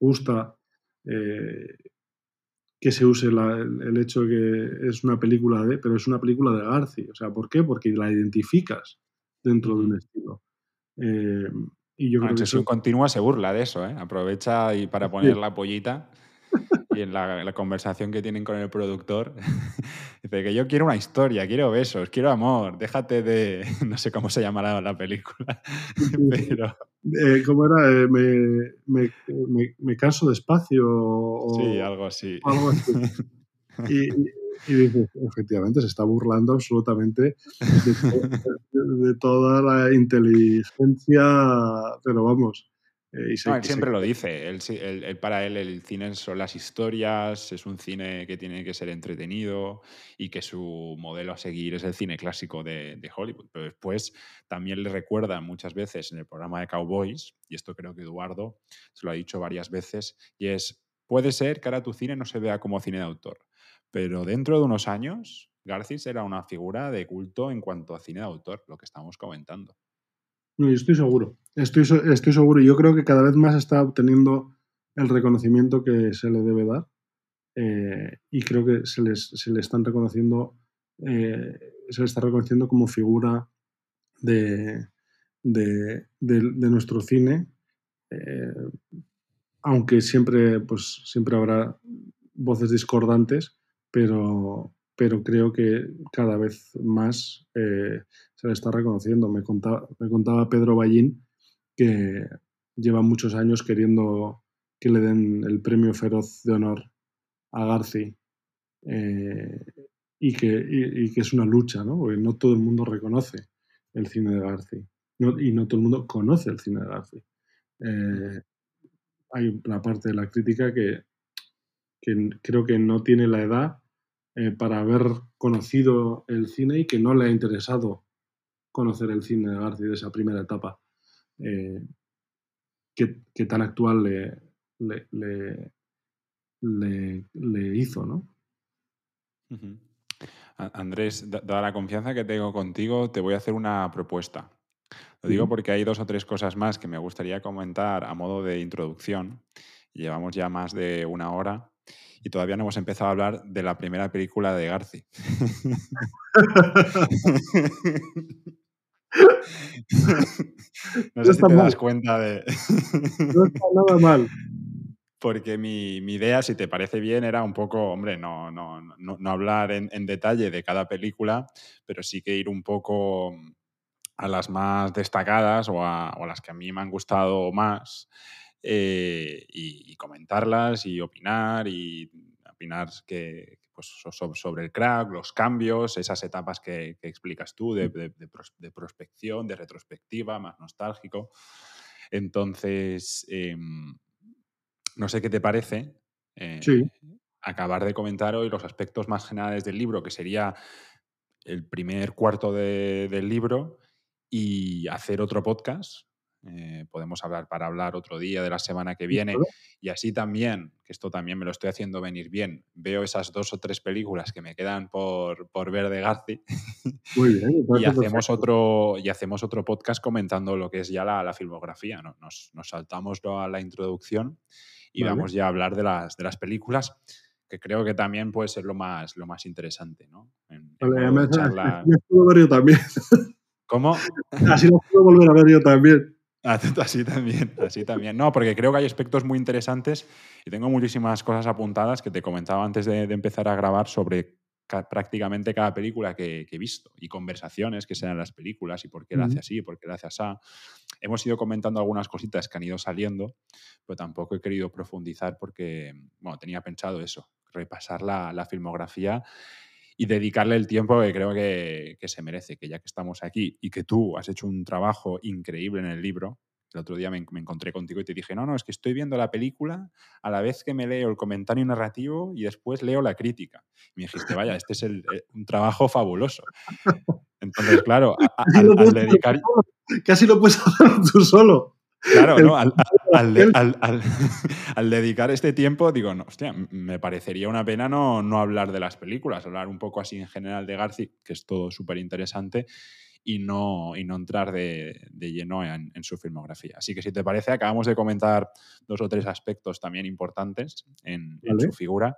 gusta eh, que se use la, el, hecho de que es una película de, pero es una película de Garci. O sea, ¿por qué? Porque la identificas dentro de un estilo. Eh, y yo creo que eso... continúa se burla de eso, ¿eh? Aprovecha y para poner sí. la pollita y en la, la, conversación que tienen con el productor, dice que yo quiero una historia, quiero besos, quiero amor, déjate de. No sé cómo se llamará la película, pero. Eh, ¿Cómo era? Eh, me, me, me, me, canso despacio. O, sí, algo así. Algo así. y, y dices, efectivamente, se está burlando absolutamente de, de, de, toda la inteligencia, pero vamos, eh, no, él siempre se... lo dice. Él, él, él, para él el cine son las historias, es un cine que tiene que ser entretenido y que su modelo a seguir es el cine clásico de, de Hollywood. Pero después también le recuerda muchas veces en el programa de Cowboys, y esto creo que Eduardo se lo ha dicho varias veces, y es, puede ser que ahora tu cine no se vea como cine de autor, pero dentro de unos años García será una figura de culto en cuanto a cine de autor, lo que estamos comentando. No, yo estoy seguro. Estoy, estoy seguro. Yo creo que cada vez más está obteniendo el reconocimiento que se le debe dar. Eh, y creo que se, les, se le están reconociendo, eh, se le está reconociendo como figura de, de, nuestro cine. Eh, aunque siempre, pues, siempre habrá voces discordantes, pero, pero creo que cada vez más se le está reconociendo. Me contaba, me contaba Pedro Ballín que lleva muchos años queriendo que le den el premio feroz de honor a Garci eh, y, que, es una lucha, ¿no? porque no todo el mundo reconoce el cine de Garci y no todo el mundo conoce el cine de Garci. Eh, hay una parte de la crítica que, creo que no tiene la edad eh, para haber conocido el cine y que no le ha interesado conocer el cine de García de esa primera etapa eh, que, que, tan actual le, le, le, le, le hizo, ¿no? Uh -huh. Andrés, dada la confianza que tengo contigo, te voy a hacer una propuesta. Lo digo porque hay dos o tres cosas más que me gustaría comentar a modo de introducción. Llevamos ya más de una hora y todavía no hemos empezado a hablar de la primera película de Garci. no sé no si te mal. das cuenta de... no está nada mal. Porque mi, mi, idea, si te parece bien, era un poco, hombre, no, no, no, no hablar en, en, detalle de cada película, pero sí que ir un poco a las más destacadas o a, o a las que a mí me han gustado más eh, y, y, comentarlas y opinar y opinar que, pues, sobre el crack, los cambios, esas etapas que, explicas tú de, de, prospección, de retrospectiva, más nostálgico. Entonces, em, no sé qué te parece. Eh, acabar de comentar hoy los aspectos más generales del libro, que sería el primer cuarto del libro, y hacer otro podcast eh, podemos hablar para hablar otro día de la semana que viene. Y así también, que esto también me lo estoy haciendo venir bien, veo esas dos o tres películas que me quedan por, por ver de Garci. Muy bien. y, hacemos otro, y hacemos otro podcast comentando lo que es ya la, filmografía. ¿no? Nos, nos, saltamos a la introducción y vamos ya a hablar de las, de las películas que creo que también puede ser lo más, lo más interesante, ¿no? ver yo también. ¿Cómo? Así lo puedo volver a ver yo también. Así también, así también. No, porque creo que hay aspectos muy interesantes y tengo muchísimas cosas apuntadas que te comentaba antes de, empezar a grabar sobre prácticamente cada película que, he visto y conversaciones que sean las películas y por qué la hace así, por qué la hace así. Hemos ido comentando algunas cositas que han ido saliendo, pero tampoco he querido profundizar porque, bueno, tenía pensado eso, repasar la, la filmografía y dedicarle el tiempo que creo que, se merece, que ya que estamos aquí y que tú has hecho un trabajo increíble en el libro, el otro día me, encontré contigo y te dije, no, no, es que estoy viendo la película a la vez que me leo el comentario narrativo y después leo la crítica. Y me dijiste, vaya, este es eh, un trabajo fabuloso. Entonces, claro, al, dedicar... Casi lo puedes hacer tú solo. Claro, ¿no? Al, dedicar este tiempo, digo, no, hostia, me parecería una pena no, no, hablar de las películas, hablar un poco así en general de Garci, que es todo súper interesante, y no, y no entrar de, lleno en, su filmografía. Así que si te parece, acabamos de comentar dos o tres aspectos también importantes en, su figura.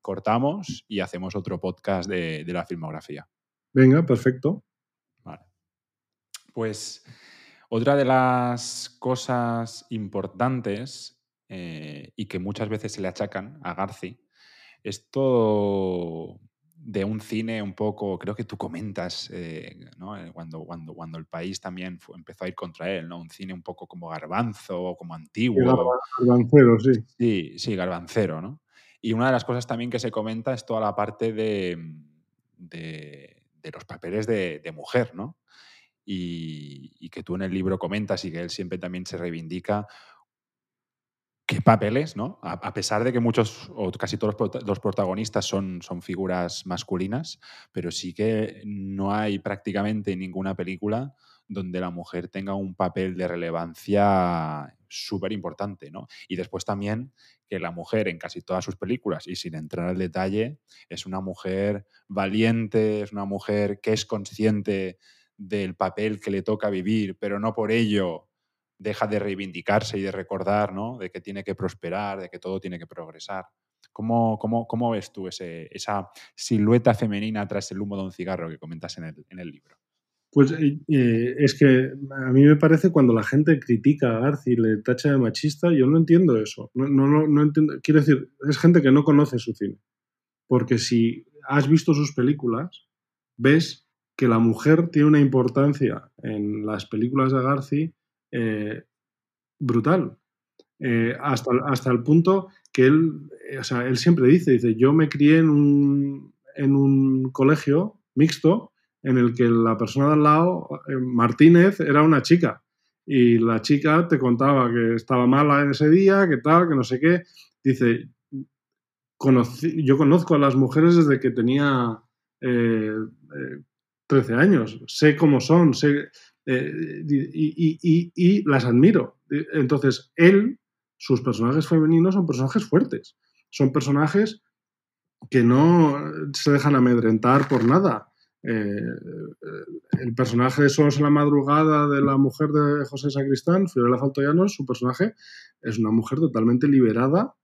Cortamos y hacemos otro podcast de, de la filmografía. Venga, perfecto. Vale. Pues otra de las cosas importantes eh, y que muchas veces se le achacan a Garci es todo de un cine un poco, creo que tú comentas, eh, eh, cuando, cuando, cuando el país también empezó a ir contra él, ¿no? Un cine un poco como garbanzo, como antiguo. garbancero, sí. Sí, sí, garbancero, ¿no? Y una de las cosas también que se comenta es toda la parte de, de, los papeles de, de, mujer, ¿no? Y, que tú en el libro comentas y que él siempre también se reivindica qué papeles, ¿no? A, pesar de que muchos o casi todos los protagonistas son, son figuras masculinas, pero sí que no hay prácticamente ninguna película donde la mujer tenga un papel de relevancia súper importante, ¿no? Y después también que la mujer en casi todas sus películas, y sin entrar al detalle, es una mujer valiente, es una mujer que es consciente del papel que le toca vivir, pero no por ello deja de reivindicarse y de recordar, ¿no? De que tiene que prosperar, de que todo tiene que progresar. ¿Cómo, cómo, cómo ves tú esa silueta femenina tras el humo de un cigarro que comentas en el, en el libro? Pues eh, eh, es que a mí me parece cuando la gente critica a Garci y le tacha de machista, yo no entiendo eso. No, no, no entiendo. Quiero decir, es gente que no conoce su cine. Porque si has visto sus películas, ves que la mujer tiene una importancia en las películas de Garci eh, brutal. Eh, hasta, hasta el punto que él, eh, o sea, él siempre dice, dice, yo me crié en un, en un colegio mixto en el que la persona de al lado, Martínez, era una chica. Y la chica te contaba que estaba mala en ese día, que tal, que no sé qué. Dice, yo conozco a las mujeres desde que tenía 13 años, sé cómo son, sé, eh, y, las admiro. Entonces, él, sus personajes femeninos son personajes fuertes, son personajes que no se dejan amedrentar por nada. Eh, el personaje de en la madrugada de la mujer de José Sacristán, Fiorella Faltoyanos, su personaje es una mujer totalmente liberada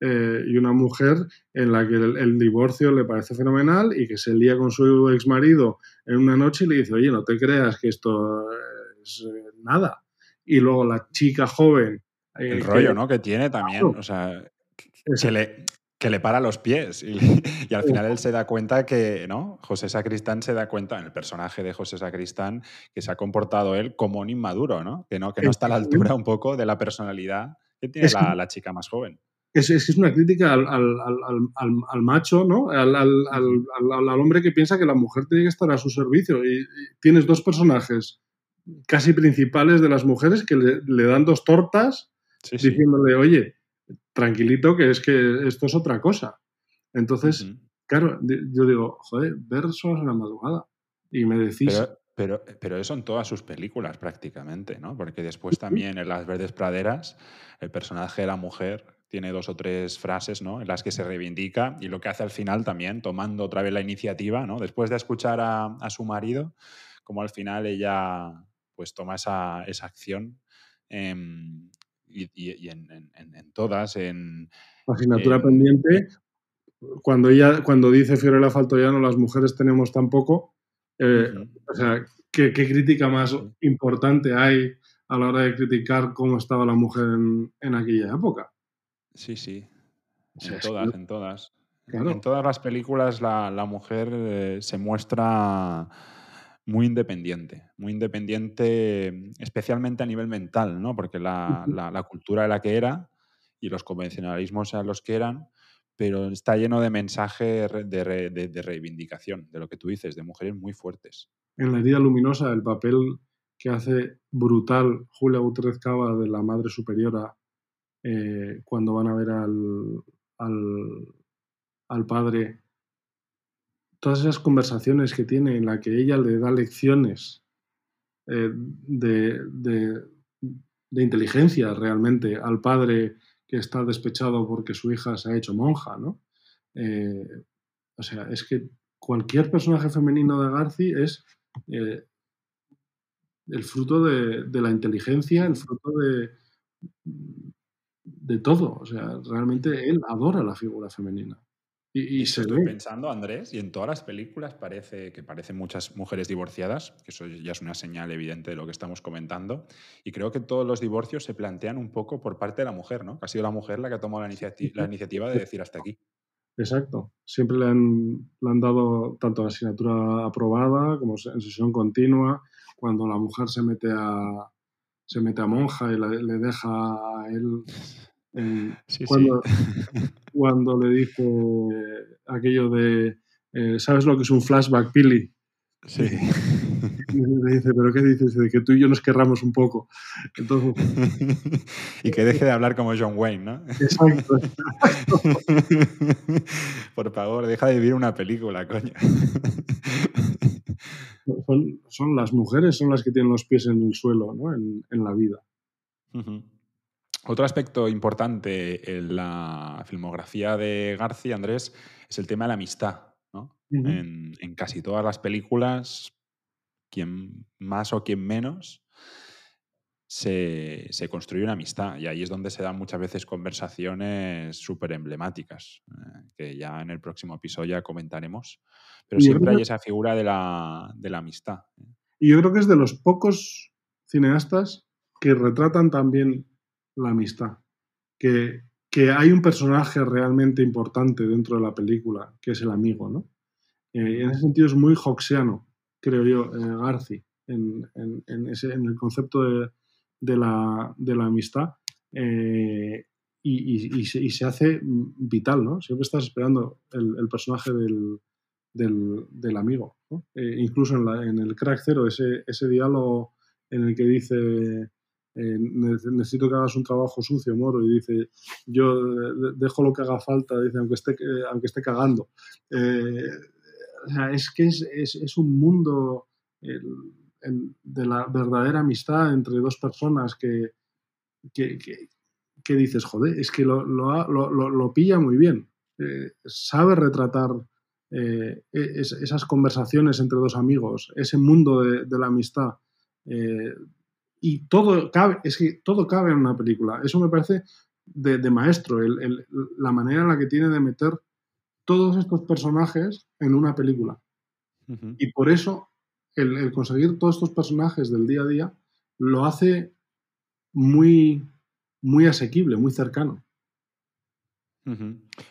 eh, y una mujer en la que el, divorcio le parece fenomenal y que se lía con su ex marido en una noche y le dice, oye, no te creas que esto es eh, nada. Y luego la chica joven. Eh, el rollo, ¿no? Que tiene también, o sea, que le, que le para los pies y, y, al final él se da cuenta que, ¿no? José Sacristán se da cuenta, en el personaje de José Sacristán, que se ha comportado él como un inmaduro, ¿no? Que no, que no está a la altura un poco de la personalidad que tiene la, la chica más joven. Es, es, una crítica al, al, al, al macho, ¿no? Al, hombre que piensa que la mujer tiene que estar a su servicio. Y, tienes dos personajes casi principales de las mujeres que le, dan dos tortas diciéndole, oye, tranquilito, que es que esto es otra cosa. Entonces, claro, yo digo, joder, ver Solas en la madrugada. Y me decís... Pero, pero, eso en todas sus películas prácticamente, ¿no? Porque después también en Las Verdes Praderas, el personaje de la mujer tiene dos o tres frases ¿no? en las que se reivindica y lo que hace al final también, tomando otra vez la iniciativa, ¿no? después de escuchar a, su marido, como al final ella pues toma esa, esa acción em, y, en, todas, en... Asignatura pendiente, cuando ella, cuando dice Fiorella Faltoyano, las mujeres tenemos tan poco, eh, o sea, ¿qué, crítica más importante hay a la hora de criticar cómo estaba la mujer en aquella época? Sí, sí. En todas, en todas. En todas las películas la, mujer eh, se muestra muy independiente, muy independiente especialmente a nivel mental, ¿no? Porque la, cultura de la que era y los convencionalismos a los que eran, pero está lleno de mensajes de, reivindicación, de lo que tú dices, de mujeres muy fuertes. En la herida luminosa, el papel que hace brutal Julia Gutiérrez Cava de la Madre Superiora eh, cuando van a ver al, al, padre, todas esas conversaciones que tiene en la que ella le da lecciones eh, de, de, inteligencia realmente al padre que está despechado porque su hija se ha hecho monja, ¿no? Eh, o sea, es que cualquier personaje femenino de Garci es el fruto de, de, la inteligencia, el fruto de, de todo. O sea, realmente él adora la figura femenina. Y, se estoy pensando, Andrés, y en todas las películas parece que parecen muchas mujeres divorciadas, que eso ya es una señal evidente de lo que estamos comentando. Y creo que todos los divorcios se plantean un poco por parte de la mujer, ¿no? Ha sido la mujer la que ha tomado la, la iniciativa de decir hasta aquí. Exacto. Siempre le han, le han dado tanto la asignatura aprobada como en sesión continua. Cuando la mujer se mete a, se mete a monja y le deja a él cuando, cuando, le dice aquello de, eh, ¿sabes lo que es un flashback, Pili? Sí. le dice, ¿pero qué dices? De que tú y yo nos querramos un poco. Entonces, y que deje de hablar como John Wayne, ¿no? Exacto. Por favor, deja de vivir una película, coño. Son, las mujeres, son las que tienen los pies en el suelo, ¿no? En, la vida. Otro aspecto importante en la filmografía de García, Andrés, es el tema de la amistad. en, casi todas las películas, quien más o quien menos, se, construye una amistad. Y ahí es donde se dan muchas veces conversaciones súper emblemáticas, eh, que ya en el próximo episodio ya comentaremos. Pero siempre hay esa figura de la, de la amistad. ¿eh? Y yo creo que es de los pocos cineastas que retratan también la amistad. Que, que, hay un personaje realmente importante dentro de la película, que es el amigo, ¿no? Eh, en ese sentido es muy hoxiano, creo yo, eh, Garci, en, en, ese, en, el concepto de, de, la, de la, amistad. Eh, y, y, se, hace vital, ¿no? Siempre estás esperando el, el personaje del, del, amigo. incluso en, la, en, el Crack Zero, ese, ese diálogo en el que dice eh, necesito que hagas un trabajo sucio, moro, y dice, yo dejo lo que haga falta, dice, aunque esté, aunque esté cagando. Eh, es que es, es, un mundo de la verdadera amistad entre dos personas que, que, que, dices, joder, es que lo, lo, lo, lo pilla muy bien. Eh, sabe retratar e, esas conversaciones entre dos amigos, ese mundo de, de la amistad y todo cabe, es que todo cabe en una película. Eso me parece de, maestro, la manera en la que tiene de meter todos estos personajes en una película. Y por eso el, conseguir todos estos personajes del día a día lo hace muy, muy asequible, muy cercano.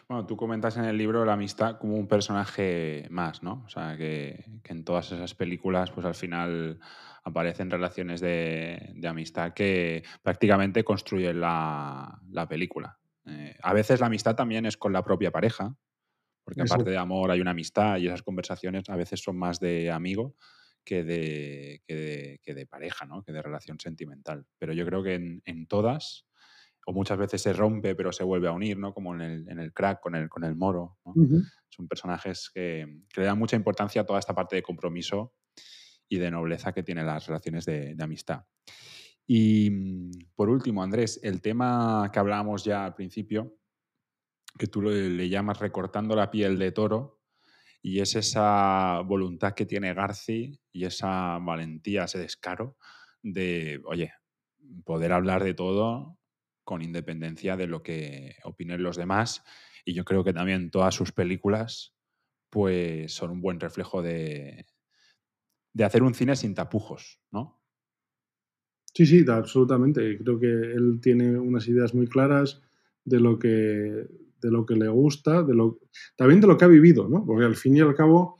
Bueno, tú comentas en el libro la amistad como un personaje más, ¿no? O sea, que, que en todas esas películas, pues al final aparecen relaciones de, amistad que prácticamente construyen la, película. Eh, a veces la amistad también es con la propia pareja, porque Exacto. aparte de amor hay una amistad y esas conversaciones a veces son más de amigo que de, que de, que de pareja, ¿no? que de relación sentimental. Pero yo creo que en, en todas, o muchas veces se rompe pero se vuelve a unir, ¿no? como en el, en el crack con el, con el moro. Son personajes que, que le dan mucha importancia a toda esta parte de compromiso y de nobleza que tienen las relaciones de, de amistad. Y mm, por último, Andrés, el tema que hablábamos ya al principio, que tú le, le llamas recortando la piel de toro, y es esa voluntad que tiene Garci y esa valentía, ese descaro de, oye, poder hablar de todo con independencia de lo que opinen los demás. Y yo creo que también todas sus películas pues son un buen reflejo de, de hacer un cine sin tapujos, ¿no? Sí, sí, absolutamente. Creo que él tiene unas ideas muy claras de lo que, de lo que le gusta, de lo, también de lo que ha vivido, ¿no? Porque al fin y al cabo,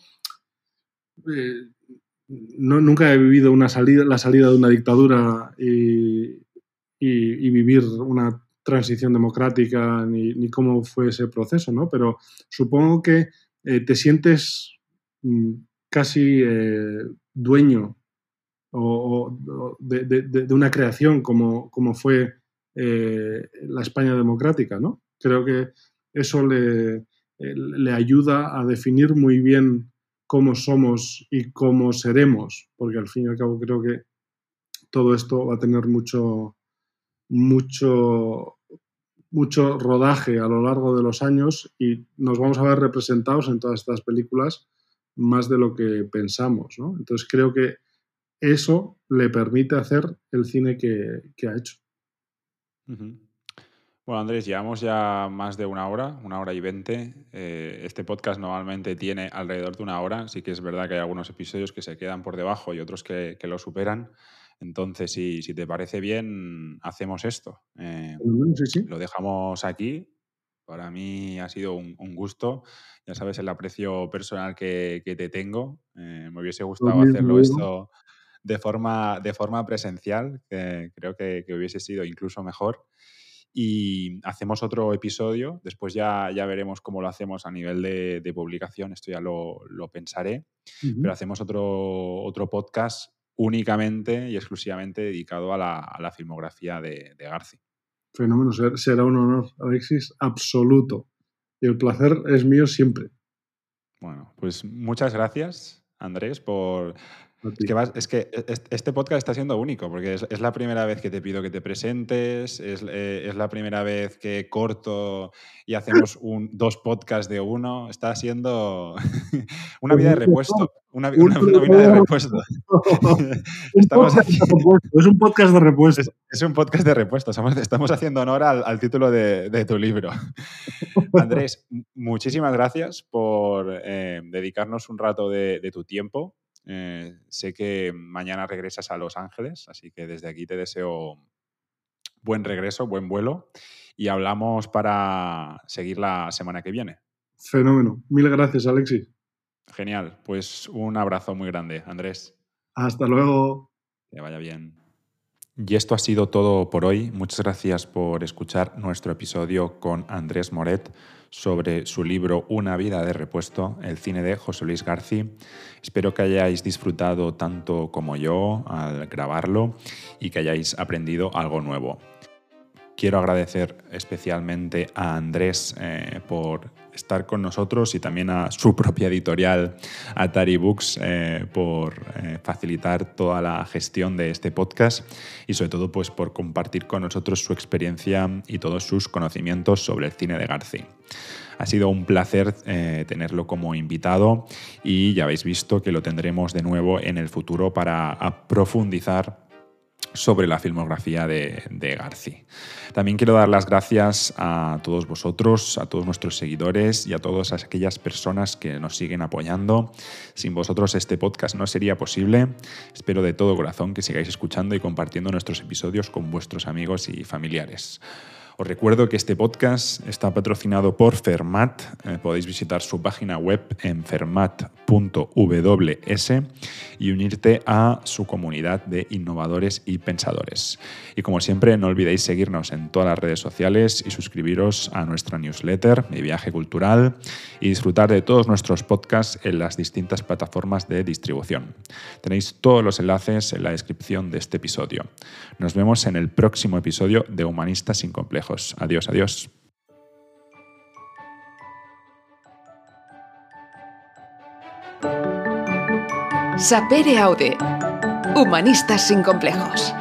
eh, no, nunca he vivido una salida, la salida de una dictadura y, y- vivir una transición democrática, ni, cómo fue ese proceso, ¿no? Pero supongo que eh, te sientes mm, casi eh, dueño o, de, una creación como, como fue eh, la España democrática, ¿no? Creo que eso le, le ayuda a definir muy bien cómo somos y cómo seremos, porque al fin y al cabo creo que todo esto va a tener mucho, mucho, mucho rodaje a lo largo de los años y nos vamos a ver representados en todas estas películas más de lo que pensamos, ¿no? Entonces creo que eso le permite hacer el cine que, que ha hecho. Bueno, Andrés, llevamos ya más de una hora, una hora y veinte. Eh, este podcast normalmente tiene alrededor de una hora. Sí que es verdad que hay algunos episodios que se quedan por debajo y otros que lo superan. Entonces, si, si te parece bien, hacemos esto. Eh, Sí, sí. lo dejamos aquí. Para mí ha sido un, un gusto. Ya sabes el aprecio personal que, que te tengo. Eh, me hubiese gustado mismo hacerlo esto de forma, de forma presencial, que creo que, que hubiese sido incluso mejor. Y hacemos otro episodio. Después ya, ya veremos cómo lo hacemos a nivel de, de publicación. Esto ya lo, lo pensaré. Pero hacemos otro, otro podcast únicamente y exclusivamente dedicado a la, a la filmografía de, de Garci. Fenómeno, ser- será un honor, Alexis, absoluto. Y el placer es mío siempre. Bueno, pues muchas gracias, Andrés, por... Es que, vas- es que es- este podcast está siendo único, porque es, es la primera vez que te pido que te presentes, es, eh, es la primera vez que corto y hacemos un, dos podcasts de uno. Está siendo una vida de repuesto. Una, una- una de repuesto. Un Estamos podcast de repuesto, es un podcast de repuesto. Es, es un podcast de repuesto. Estamos, estamos haciendo honor al, al título de, de tu libro. Andrés, muchísimas gracias por eh, dedicarnos un rato de, de tu tiempo. Eh, sé que mañana regresas a Los Ángeles, así que desde aquí te deseo buen regreso, buen vuelo y hablamos para seguir la semana que viene. Fenómeno. Mil gracias, Alexis. Genial, pues un abrazo muy grande, Andrés. Hasta luego. Que vaya bien. Y esto ha sido todo por hoy. Muchas gracias por escuchar nuestro episodio con Andrés Moret sobre su libro Una vida de repuesto, el cine de José Luis Garci. Espero que hayáis disfrutado tanto como yo al grabarlo y que hayáis aprendido algo nuevo. Quiero agradecer especialmente a Andrés eh, por estar con nosotros y también a su propia editorial, Atari Books, eh, por eh, facilitar toda la gestión de este podcast y sobre todo pues, por compartir con nosotros su experiencia y todos sus conocimientos sobre el cine de Garci. Ha sido un placer tenerlo como invitado y ya habéis visto que lo tendremos de nuevo en el futuro para profundizar sobre la filmografía de, de Garci. También quiero dar las gracias a todos vosotros, a todos nuestros seguidores y a todas aquellas personas que nos siguen apoyando. Sin vosotros este podcast no sería posible. Espero de todo corazón que sigáis escuchando y compartiendo nuestros episodios con vuestros amigos y familiares. Os recuerdo que este podcast está patrocinado por Fermat. Eh, podéis visitar su página web en fermat.ws y unirte a su comunidad de innovadores y pensadores. Y como siempre, no olvidéis seguirnos en todas las redes sociales y suscribiros a nuestra newsletter, Mi Viaje Cultural, y disfrutar de todos nuestros podcasts en las distintas plataformas de distribución. Tenéis todos los enlaces en la descripción de este episodio. Nos vemos en el próximo episodio de Humanistas sin Complejos. Adiós, adiós. Sapere Aude. Humanistas sin complejos.